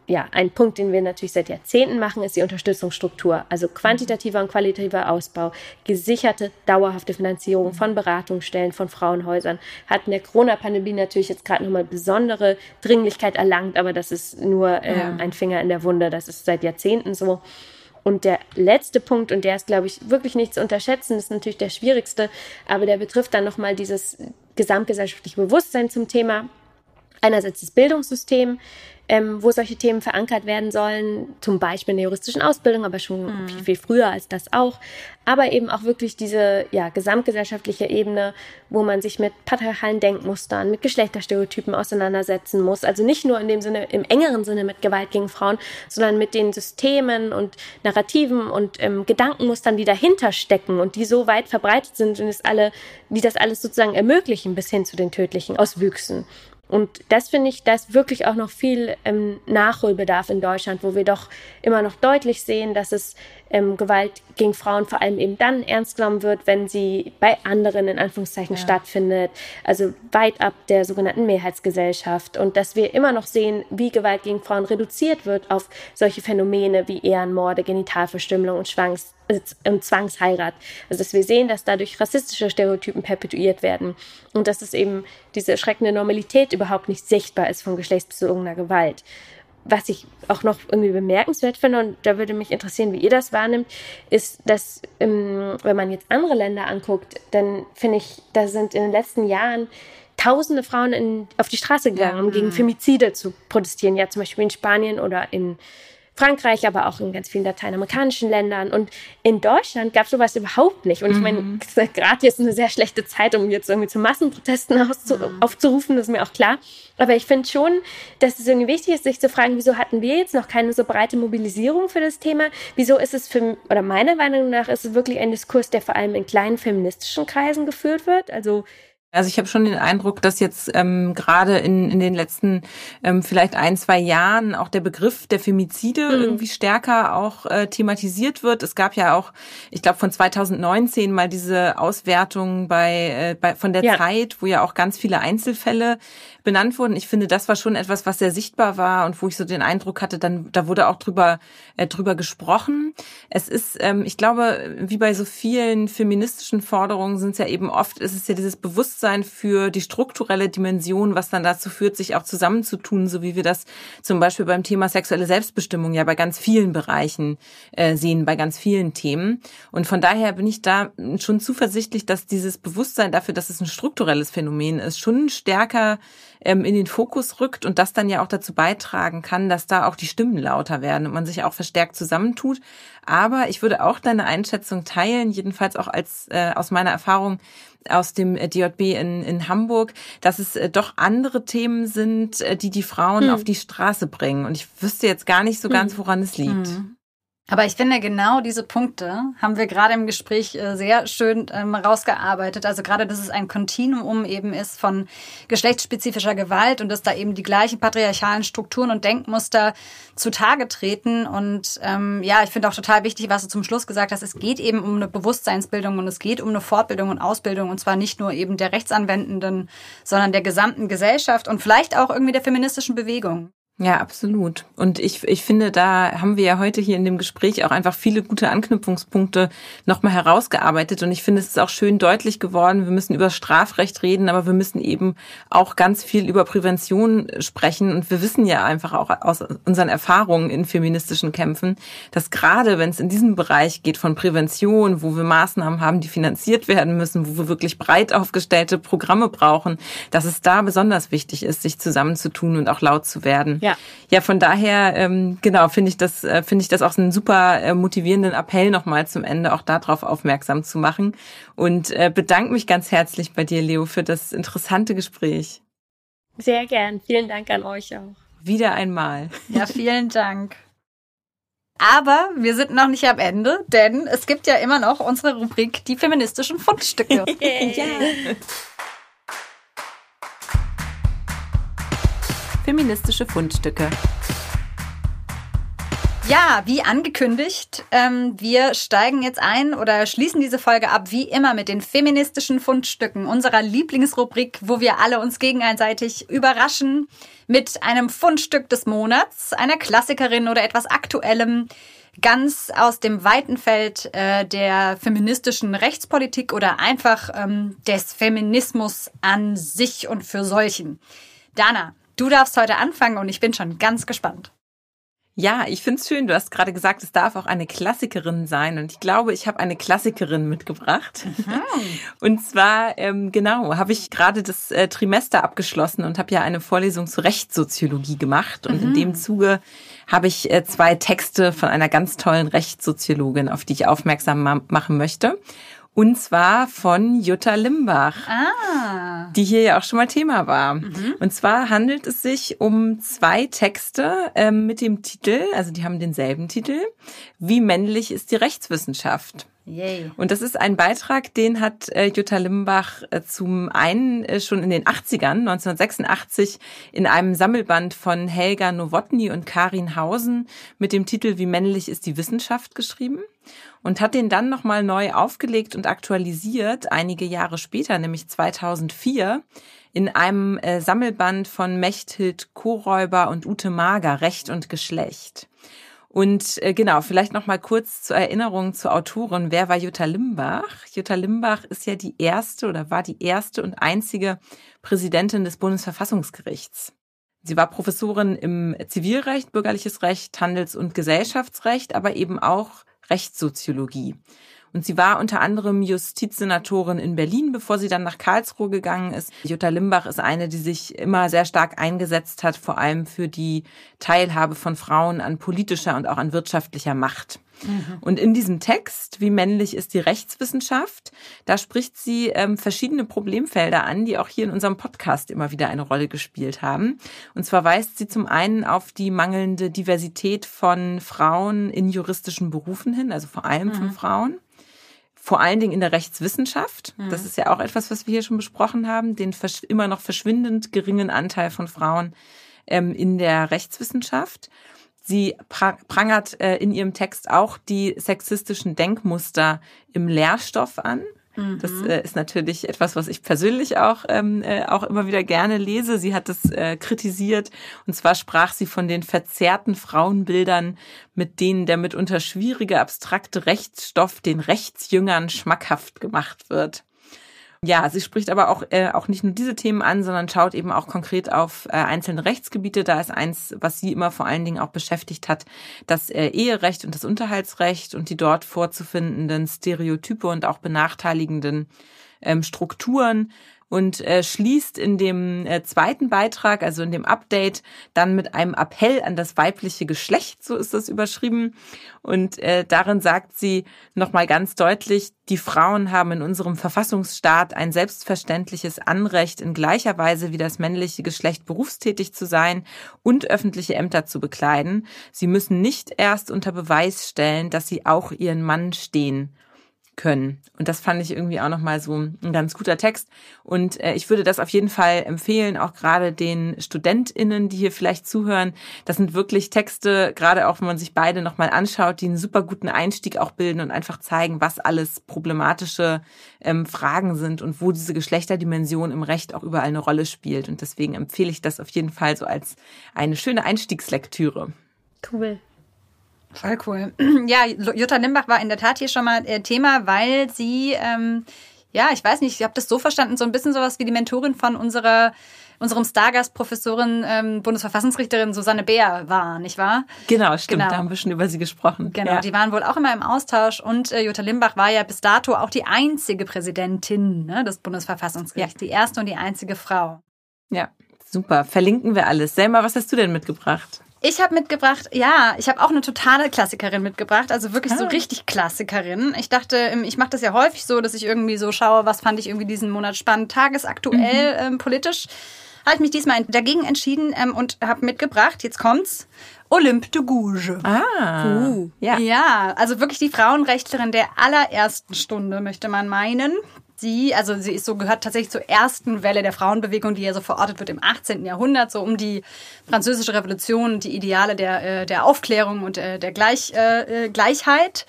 Ja, ein Punkt, den wir natürlich seit Jahrzehnten machen, ist die Unterstützungsstruktur. Also quantitativer und qualitativer Ausbau, gesicherte, dauerhafte Finanzierung von Beratungsstellen, von Frauenhäusern. Hat in der Corona-Pandemie natürlich jetzt gerade nochmal besondere Dringlichkeit erlangt, aber das ist nur äh, ja. ein Finger in der Wunde. Das ist seit Jahrzehnten so. Und der letzte Punkt, und der ist, glaube ich, wirklich nicht zu unterschätzen, ist natürlich der schwierigste, aber der betrifft dann nochmal dieses gesamtgesellschaftliche Bewusstsein zum Thema. Einerseits das Bildungssystem, ähm, wo solche Themen verankert werden sollen, zum Beispiel in der juristischen Ausbildung, aber schon mhm. viel, viel früher als das auch. Aber eben auch wirklich diese ja, gesamtgesellschaftliche Ebene, wo man sich mit patriarchalen Denkmustern, mit Geschlechterstereotypen auseinandersetzen muss. Also nicht nur in dem Sinne, im engeren Sinne mit Gewalt gegen Frauen, sondern mit den Systemen und Narrativen und ähm, Gedankenmustern, die dahinter stecken und die so weit verbreitet sind und es alle, die das alles sozusagen ermöglichen bis hin zu den tödlichen Auswüchsen. Und das finde ich, da ist wirklich auch noch viel ähm, Nachholbedarf in Deutschland, wo wir doch immer noch deutlich sehen, dass es ähm, Gewalt gegen Frauen vor allem eben dann ernst genommen wird, wenn sie bei anderen in Anführungszeichen ja. stattfindet, also weit ab der sogenannten Mehrheitsgesellschaft und dass wir immer noch sehen, wie Gewalt gegen Frauen reduziert wird auf solche Phänomene wie Ehrenmorde, Genitalverstümmelung und Schwangs äh, Zwangsheirat. Also dass wir sehen, dass dadurch rassistische Stereotypen perpetuiert werden und dass es eben diese erschreckende Normalität überhaupt nicht sichtbar ist von geschlechtsbezogener Gewalt was ich auch noch irgendwie bemerkenswert finde, und da würde mich interessieren, wie ihr das wahrnimmt, ist, dass, ähm, wenn man jetzt andere Länder anguckt, dann finde ich, da sind in den letzten Jahren tausende Frauen in, auf die Straße gegangen, um gegen Femizide zu protestieren. Ja, zum Beispiel in Spanien oder in Frankreich, aber auch in ganz vielen lateinamerikanischen Ländern. Und in Deutschland gab es sowas überhaupt nicht. Und ich meine, mhm. gerade jetzt eine sehr schlechte Zeit, um jetzt irgendwie zu Massenprotesten auszu mhm. aufzurufen, das ist mir auch klar. Aber ich finde schon, dass es irgendwie wichtig ist, sich zu fragen, wieso hatten wir jetzt noch keine so breite Mobilisierung für das Thema? Wieso ist es für, oder meiner Meinung nach, ist es wirklich ein Diskurs, der vor allem in kleinen feministischen Kreisen geführt wird? Also also ich habe schon den Eindruck, dass jetzt ähm, gerade in, in den letzten ähm, vielleicht ein, zwei Jahren auch der Begriff der Femizide mhm. irgendwie stärker auch äh, thematisiert wird. Es gab ja auch, ich glaube, von 2019 mal diese Auswertung bei, äh, bei von der ja. Zeit, wo ja auch ganz viele Einzelfälle benannt wurden. Ich finde, das war schon etwas, was sehr sichtbar war und wo ich so den Eindruck hatte, dann da wurde auch drüber äh, drüber gesprochen. Es ist, ähm, ich glaube, wie bei so vielen feministischen Forderungen sind es ja eben oft, ist es ja dieses Bewusstsein für die strukturelle Dimension, was dann dazu führt, sich auch zusammenzutun, so wie wir das zum Beispiel beim Thema sexuelle Selbstbestimmung ja bei ganz vielen Bereichen äh, sehen, bei ganz vielen Themen. Und von daher bin ich da schon zuversichtlich, dass dieses Bewusstsein dafür, dass es ein strukturelles Phänomen ist, schon stärker ähm, in den Fokus rückt und das dann ja auch dazu beitragen kann, dass da auch die Stimmen lauter werden und man sich auch verstärkt zusammentut. Aber ich würde auch deine Einschätzung teilen, jedenfalls auch als äh, aus meiner Erfahrung aus dem äh, DJB in, in Hamburg, dass es äh, doch andere Themen sind, äh, die die Frauen hm. auf die Straße bringen. Und ich wüsste jetzt gar nicht so ganz, hm. woran es liegt. Hm. Aber ich finde, genau diese Punkte haben wir gerade im Gespräch äh, sehr schön ähm, rausgearbeitet. Also gerade, dass es ein Kontinuum eben ist von geschlechtsspezifischer Gewalt und dass da eben die gleichen patriarchalen Strukturen und Denkmuster zutage treten. Und ähm, ja, ich finde auch total wichtig, was du zum Schluss gesagt hast. Es geht eben um eine Bewusstseinsbildung und es geht um eine Fortbildung und Ausbildung und zwar nicht nur eben der Rechtsanwendenden, sondern der gesamten Gesellschaft und vielleicht auch irgendwie der feministischen Bewegung. Ja, absolut. Und ich, ich finde, da haben wir ja heute hier in dem Gespräch auch einfach viele gute Anknüpfungspunkte nochmal herausgearbeitet. Und ich finde, es ist auch schön deutlich geworden, wir müssen über Strafrecht reden, aber wir müssen eben auch ganz viel über Prävention sprechen. Und wir wissen ja einfach auch aus unseren Erfahrungen in feministischen Kämpfen, dass gerade wenn es in diesem Bereich geht von Prävention, wo wir Maßnahmen haben, die finanziert werden müssen, wo wir wirklich breit aufgestellte Programme brauchen, dass es da besonders wichtig ist, sich zusammenzutun und auch laut zu werden. Ja. Ja, von daher, ähm, genau, finde ich das, äh, finde ich das auch einen super äh, motivierenden Appell nochmal zum Ende, auch darauf aufmerksam zu machen. Und äh, bedanke mich ganz herzlich bei dir, Leo, für das interessante Gespräch. Sehr gern. Vielen Dank an euch auch. Wieder einmal. Ja, vielen Dank. Aber wir sind noch nicht am Ende, denn es gibt ja immer noch unsere Rubrik Die feministischen Fundstücke. ja. Feministische Fundstücke. Ja, wie angekündigt, ähm, wir steigen jetzt ein oder schließen diese Folge ab, wie immer, mit den feministischen Fundstücken, unserer Lieblingsrubrik, wo wir alle uns gegenseitig überraschen mit einem Fundstück des Monats, einer Klassikerin oder etwas Aktuellem, ganz aus dem weiten Feld äh, der feministischen Rechtspolitik oder einfach ähm, des Feminismus an sich und für solchen. Dana, Du darfst heute anfangen und ich bin schon ganz gespannt. Ja, ich find's schön. Du hast gerade gesagt, es darf auch eine Klassikerin sein. Und ich glaube, ich habe eine Klassikerin mitgebracht. Mhm. Und zwar, ähm, genau, habe ich gerade das äh, Trimester abgeschlossen und habe ja eine Vorlesung zur Rechtssoziologie gemacht. Und mhm. in dem Zuge habe ich äh, zwei Texte von einer ganz tollen Rechtssoziologin, auf die ich aufmerksam ma machen möchte. Und zwar von Jutta Limbach, ah. die hier ja auch schon mal Thema war. Mhm. Und zwar handelt es sich um zwei Texte ähm, mit dem Titel, also die haben denselben Titel, Wie männlich ist die Rechtswissenschaft? Yay. Und das ist ein Beitrag, den hat äh, Jutta Limbach äh, zum einen äh, schon in den 80ern, 1986, in einem Sammelband von Helga Nowotny und Karin Hausen mit dem Titel Wie männlich ist die Wissenschaft geschrieben und hat den dann nochmal neu aufgelegt und aktualisiert, einige Jahre später, nämlich 2004, in einem Sammelband von Mechthild Koräuber und Ute Mager, Recht und Geschlecht. Und äh, genau, vielleicht noch mal kurz zur Erinnerung zur Autorin. Wer war Jutta Limbach? Jutta Limbach ist ja die erste oder war die erste und einzige Präsidentin des Bundesverfassungsgerichts. Sie war Professorin im Zivilrecht, bürgerliches Recht, Handels- und Gesellschaftsrecht, aber eben auch Rechtssoziologie. Und sie war unter anderem Justizsenatorin in Berlin, bevor sie dann nach Karlsruhe gegangen ist. Jutta Limbach ist eine, die sich immer sehr stark eingesetzt hat, vor allem für die Teilhabe von Frauen an politischer und auch an wirtschaftlicher Macht. Mhm. Und in diesem Text, wie männlich ist die Rechtswissenschaft, da spricht sie ähm, verschiedene Problemfelder an, die auch hier in unserem Podcast immer wieder eine Rolle gespielt haben. Und zwar weist sie zum einen auf die mangelnde Diversität von Frauen in juristischen Berufen hin, also vor allem mhm. von Frauen vor allen Dingen in der Rechtswissenschaft. Mhm. Das ist ja auch etwas, was wir hier schon besprochen haben, den immer noch verschwindend geringen Anteil von Frauen ähm, in der Rechtswissenschaft. Sie prangert äh, in ihrem Text auch die sexistischen Denkmuster im Lehrstoff an. Das mhm. äh, ist natürlich etwas, was ich persönlich auch, ähm, äh, auch immer wieder gerne lese. Sie hat es äh, kritisiert. Und zwar sprach sie von den verzerrten Frauenbildern, mit denen der mitunter schwierige, abstrakte Rechtsstoff den Rechtsjüngern schmackhaft gemacht wird. Ja, sie spricht aber auch, äh, auch nicht nur diese Themen an, sondern schaut eben auch konkret auf äh, einzelne Rechtsgebiete. Da ist eins, was sie immer vor allen Dingen auch beschäftigt hat, das äh, Eherecht und das Unterhaltsrecht und die dort vorzufindenden Stereotype und auch benachteiligenden ähm, Strukturen und äh, schließt in dem äh, zweiten Beitrag, also in dem Update, dann mit einem Appell an das weibliche Geschlecht, so ist das überschrieben. Und äh, darin sagt sie nochmal ganz deutlich, die Frauen haben in unserem Verfassungsstaat ein selbstverständliches Anrecht, in gleicher Weise wie das männliche Geschlecht berufstätig zu sein und öffentliche Ämter zu bekleiden. Sie müssen nicht erst unter Beweis stellen, dass sie auch ihren Mann stehen können. Und das fand ich irgendwie auch nochmal so ein ganz guter Text. Und äh, ich würde das auf jeden Fall empfehlen, auch gerade den StudentInnen, die hier vielleicht zuhören. Das sind wirklich Texte, gerade auch wenn man sich beide nochmal anschaut, die einen super guten Einstieg auch bilden und einfach zeigen, was alles problematische ähm, Fragen sind und wo diese Geschlechterdimension im Recht auch überall eine Rolle spielt. Und deswegen empfehle ich das auf jeden Fall so als eine schöne Einstiegslektüre. Cool. Voll cool. Ja, Jutta Limbach war in der Tat hier schon mal äh, Thema, weil sie, ähm, ja, ich weiß nicht, ich habe das so verstanden, so ein bisschen sowas wie die Mentorin von unserer unserem Stargast-Professorin, ähm, Bundesverfassungsrichterin Susanne Beer war, nicht wahr? Genau, stimmt. Genau. Da haben wir schon über sie gesprochen. Genau, ja. die waren wohl auch immer im Austausch und äh, Jutta Limbach war ja bis dato auch die einzige Präsidentin ne, des Bundesverfassungsgerichts, ja. die erste und die einzige Frau. Ja, super. Verlinken wir alles. Selma, was hast du denn mitgebracht? Ich habe mitgebracht, ja, ich habe auch eine totale Klassikerin mitgebracht, also wirklich ah. so richtig Klassikerin. Ich dachte, ähm, ich mache das ja häufig so, dass ich irgendwie so schaue, was fand ich irgendwie diesen Monat spannend, tagesaktuell mhm. ähm, politisch. Habe ich mich diesmal dagegen entschieden ähm, und habe mitgebracht, jetzt kommt's, Olympe de Gouges. Ah, uh, ja. Ja, also wirklich die Frauenrechtlerin der allerersten Stunde, möchte man meinen sie, also sie ist so gehört tatsächlich zur ersten Welle der Frauenbewegung, die ja so verortet wird im 18. Jahrhundert, so um die französische Revolution, die Ideale der, äh, der Aufklärung und äh, der Gleich, äh, Gleichheit.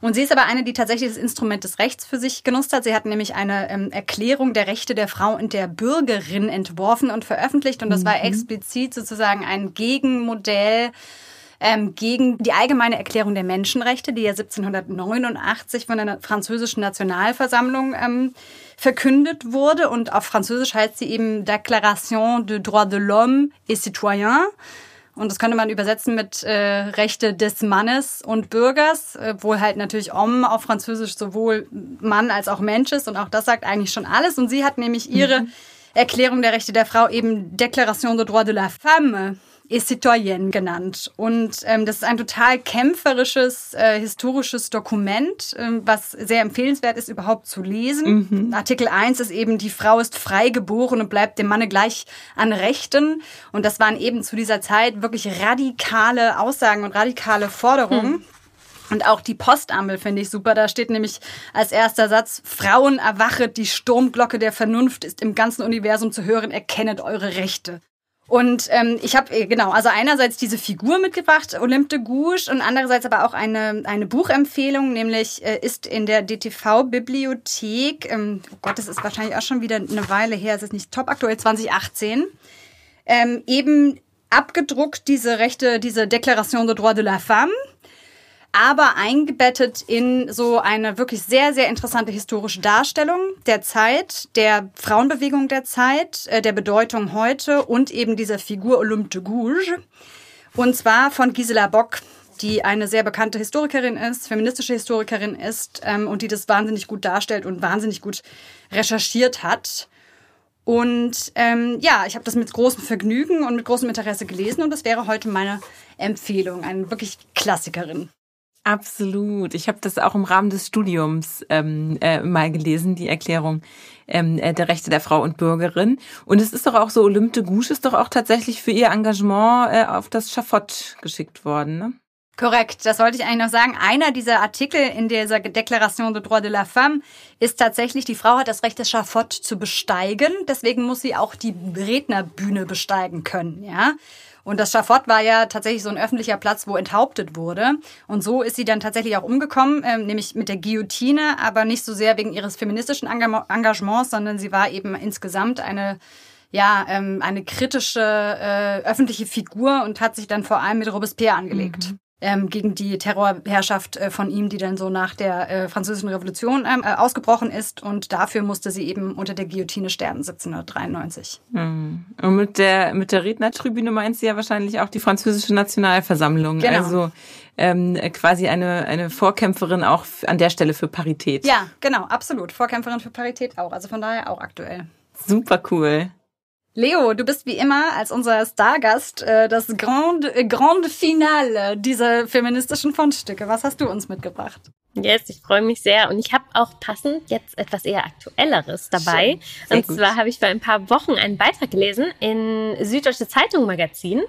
Und sie ist aber eine, die tatsächlich das Instrument des Rechts für sich genutzt hat. Sie hat nämlich eine ähm, Erklärung der Rechte der Frau und der Bürgerin entworfen und veröffentlicht. Und das mhm. war explizit sozusagen ein Gegenmodell ähm, gegen die allgemeine Erklärung der Menschenrechte, die ja 1789 von der französischen Nationalversammlung ähm, verkündet wurde. Und auf Französisch heißt sie eben Déclaration de droits de l'homme et citoyen. Und das könnte man übersetzen mit äh, Rechte des Mannes und Bürgers, äh, wohl halt natürlich Homme auf Französisch sowohl Mann als auch Mensch ist. Und auch das sagt eigentlich schon alles. Und sie hat nämlich ihre mhm. Erklärung der Rechte der Frau eben Déclaration de droits de la femme citoyenne genannt. Und ähm, das ist ein total kämpferisches, äh, historisches Dokument, ähm, was sehr empfehlenswert ist, überhaupt zu lesen. Mhm. Artikel 1 ist eben, die Frau ist frei geboren und bleibt dem Manne gleich an Rechten. Und das waren eben zu dieser Zeit wirklich radikale Aussagen und radikale Forderungen. Mhm. Und auch die Postampel finde ich super. Da steht nämlich als erster Satz, Frauen erwachet, die Sturmglocke der Vernunft ist im ganzen Universum zu hören, erkennet eure Rechte. Und ähm, ich habe, äh, genau, also einerseits diese Figur mitgebracht, Olympe de Gouges, und andererseits aber auch eine, eine Buchempfehlung, nämlich äh, ist in der DTV-Bibliothek, ähm, oh Gott, das ist wahrscheinlich auch schon wieder eine Weile her, es ist nicht top aktuell, 2018, ähm, eben abgedruckt diese Rechte, diese Déclaration de droit de la femme, aber eingebettet in so eine wirklich sehr, sehr interessante historische Darstellung der Zeit, der Frauenbewegung der Zeit, äh, der Bedeutung heute und eben dieser Figur Olympe de Gouges. Und zwar von Gisela Bock, die eine sehr bekannte Historikerin ist, feministische Historikerin ist ähm, und die das wahnsinnig gut darstellt und wahnsinnig gut recherchiert hat. Und ähm, ja, ich habe das mit großem Vergnügen und mit großem Interesse gelesen und das wäre heute meine Empfehlung, eine wirklich Klassikerin. Absolut. Ich habe das auch im Rahmen des Studiums ähm, äh, mal gelesen, die Erklärung ähm, äh, der Rechte der Frau und Bürgerin. Und es ist doch auch so, Olympe Gouges ist doch auch tatsächlich für ihr Engagement äh, auf das Schafott geschickt worden, ne? Korrekt, das wollte ich eigentlich noch sagen. Einer dieser Artikel in dieser Deklaration de droit de la femme ist tatsächlich, die Frau hat das Recht, das Schafott zu besteigen. Deswegen muss sie auch die Rednerbühne besteigen können, ja. Und das Schafott war ja tatsächlich so ein öffentlicher Platz, wo enthauptet wurde. Und so ist sie dann tatsächlich auch umgekommen, ähm, nämlich mit der Guillotine, aber nicht so sehr wegen ihres feministischen Engagements, sondern sie war eben insgesamt eine ja, ähm, eine kritische äh, öffentliche Figur und hat sich dann vor allem mit Robespierre angelegt. Mhm ähm, gegen die Terrorherrschaft äh, von ihm, die dann so nach der äh, Französischen Revolution ähm, äh, ausgebrochen ist. Und dafür musste sie eben unter der Guillotine sterben, 1793. Mhm. Und mit der, mit der Rednertribüne meint sie ja wahrscheinlich auch die Französische Nationalversammlung. Genau. Also ähm, quasi eine, eine Vorkämpferin auch an der Stelle für Parität. Ja, genau, absolut. Vorkämpferin für Parität auch. Also von daher auch aktuell. Super cool. Leo, du bist wie immer als unser Stargast äh, das Grande, äh, Grande Finale dieser feministischen Fundstücke. Was hast du uns mitgebracht? Yes, ich freue mich sehr. Und ich habe auch passend jetzt etwas eher Aktuelleres dabei. Und gut. zwar habe ich vor ein paar Wochen einen Beitrag gelesen in Süddeutsche Zeitung Magazin.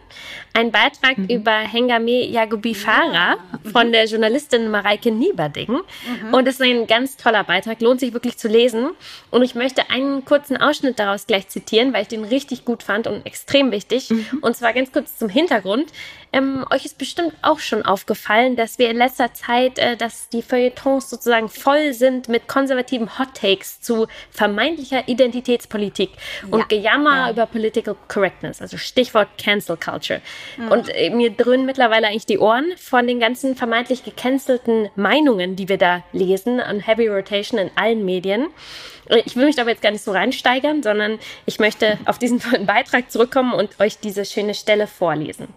Ein Beitrag mhm. über Hengame Yagubi Farah ja. von der Journalistin Mareike Nieberding. Mhm. Und es ist ein ganz toller Beitrag, lohnt sich wirklich zu lesen. Und ich möchte einen kurzen Ausschnitt daraus gleich zitieren, weil ich den richtig gut fand und extrem wichtig. Mhm. Und zwar ganz kurz zum Hintergrund. Ähm, euch ist bestimmt auch schon aufgefallen, dass wir in letzter Zeit, äh, dass die Feuilletons sozusagen voll sind mit konservativen Hot Takes zu vermeintlicher Identitätspolitik und ja, Gejammer ja. über Political Correctness, also Stichwort Cancel Culture. Mhm. Und äh, mir dröhnen mittlerweile eigentlich die Ohren von den ganzen vermeintlich gecancelten Meinungen, die wir da lesen, an Heavy Rotation in allen Medien. Ich will mich aber jetzt gar nicht so reinsteigern, sondern ich möchte auf diesen Beitrag zurückkommen und euch diese schöne Stelle vorlesen.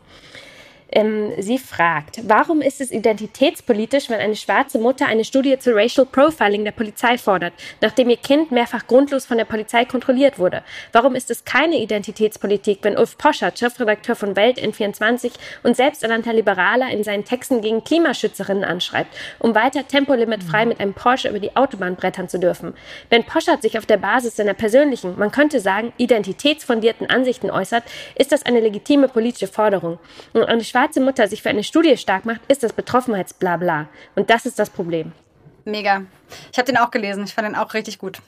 Ähm, sie fragt, warum ist es identitätspolitisch, wenn eine schwarze Mutter eine Studie zu Racial Profiling der Polizei fordert, nachdem ihr Kind mehrfach grundlos von der Polizei kontrolliert wurde? Warum ist es keine Identitätspolitik, wenn Ulf Poschert, Chefredakteur von Welt N24 und selbsternannter Liberaler in seinen Texten gegen Klimaschützerinnen anschreibt, um weiter tempolimitfrei mit einem Porsche über die Autobahn brettern zu dürfen? Wenn Poschert sich auf der Basis seiner persönlichen, man könnte sagen, identitätsfundierten Ansichten äußert, ist das eine legitime politische Forderung. Und eine schwarze Mutter sich für eine Studie stark macht, ist das Betroffenheitsblabla. Und das ist das Problem. Mega. Ich habe den auch gelesen. Ich fand den auch richtig gut.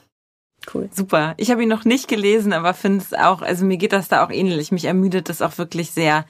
Cool. Super. Ich habe ihn noch nicht gelesen, aber finde es auch, also mir geht das da auch ähnlich. Mich ermüdet das auch wirklich sehr,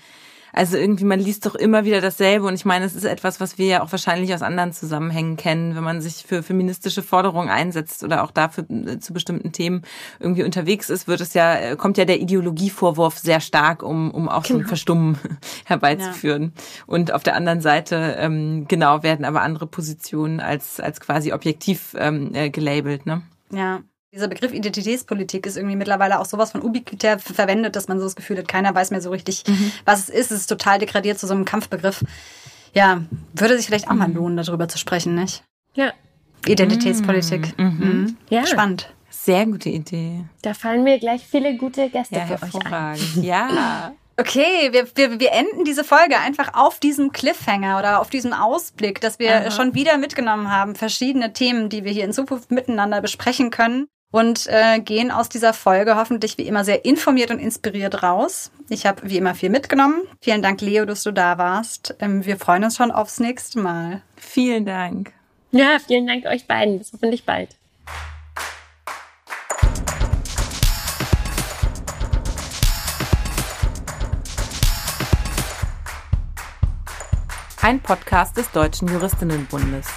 also irgendwie, man liest doch immer wieder dasselbe und ich meine, es ist etwas, was wir ja auch wahrscheinlich aus anderen Zusammenhängen kennen, wenn man sich für feministische Forderungen einsetzt oder auch dafür äh, zu bestimmten Themen irgendwie unterwegs ist, wird es ja, äh, kommt ja der Ideologievorwurf sehr stark, um, um auch genau. so ein genau. Verstummen herbeizuführen. Ja. Und auf der anderen Seite, ähm, genau, werden aber andere Positionen als, als quasi objektiv ähm, äh, gelabelt, ne? Ja. Dieser Begriff Identitätspolitik ist irgendwie mittlerweile auch sowas von ubiquitär verwendet, dass man so das Gefühl hat, keiner weiß mehr so richtig, mhm. was es ist. Es ist total degradiert zu so einem Kampfbegriff. Ja, würde sich vielleicht auch mal mhm. lohnen, darüber zu sprechen, nicht? Ja. Identitätspolitik. Mhm. mhm. Ja. Spannend. Sehr gute Idee. Da fallen mir gleich viele gute Gäste ja, für euch ein. Ja. Okay, wir, wir, wir enden diese Folge einfach auf diesem Cliffhanger oder auf diesem Ausblick, dass wir Aha. schon wieder mitgenommen haben, verschiedene Themen, die wir hier in Zukunft miteinander besprechen können. Und äh, gehen aus dieser Folge hoffentlich wie immer sehr informiert und inspiriert raus. Ich habe wie immer viel mitgenommen. Vielen Dank, Leo, dass du da warst. Ähm, wir freuen uns schon aufs nächste Mal. Vielen Dank. Ja, vielen Dank euch beiden. Bis hoffentlich bald. Ein Podcast des Deutschen Juristinnenbundes.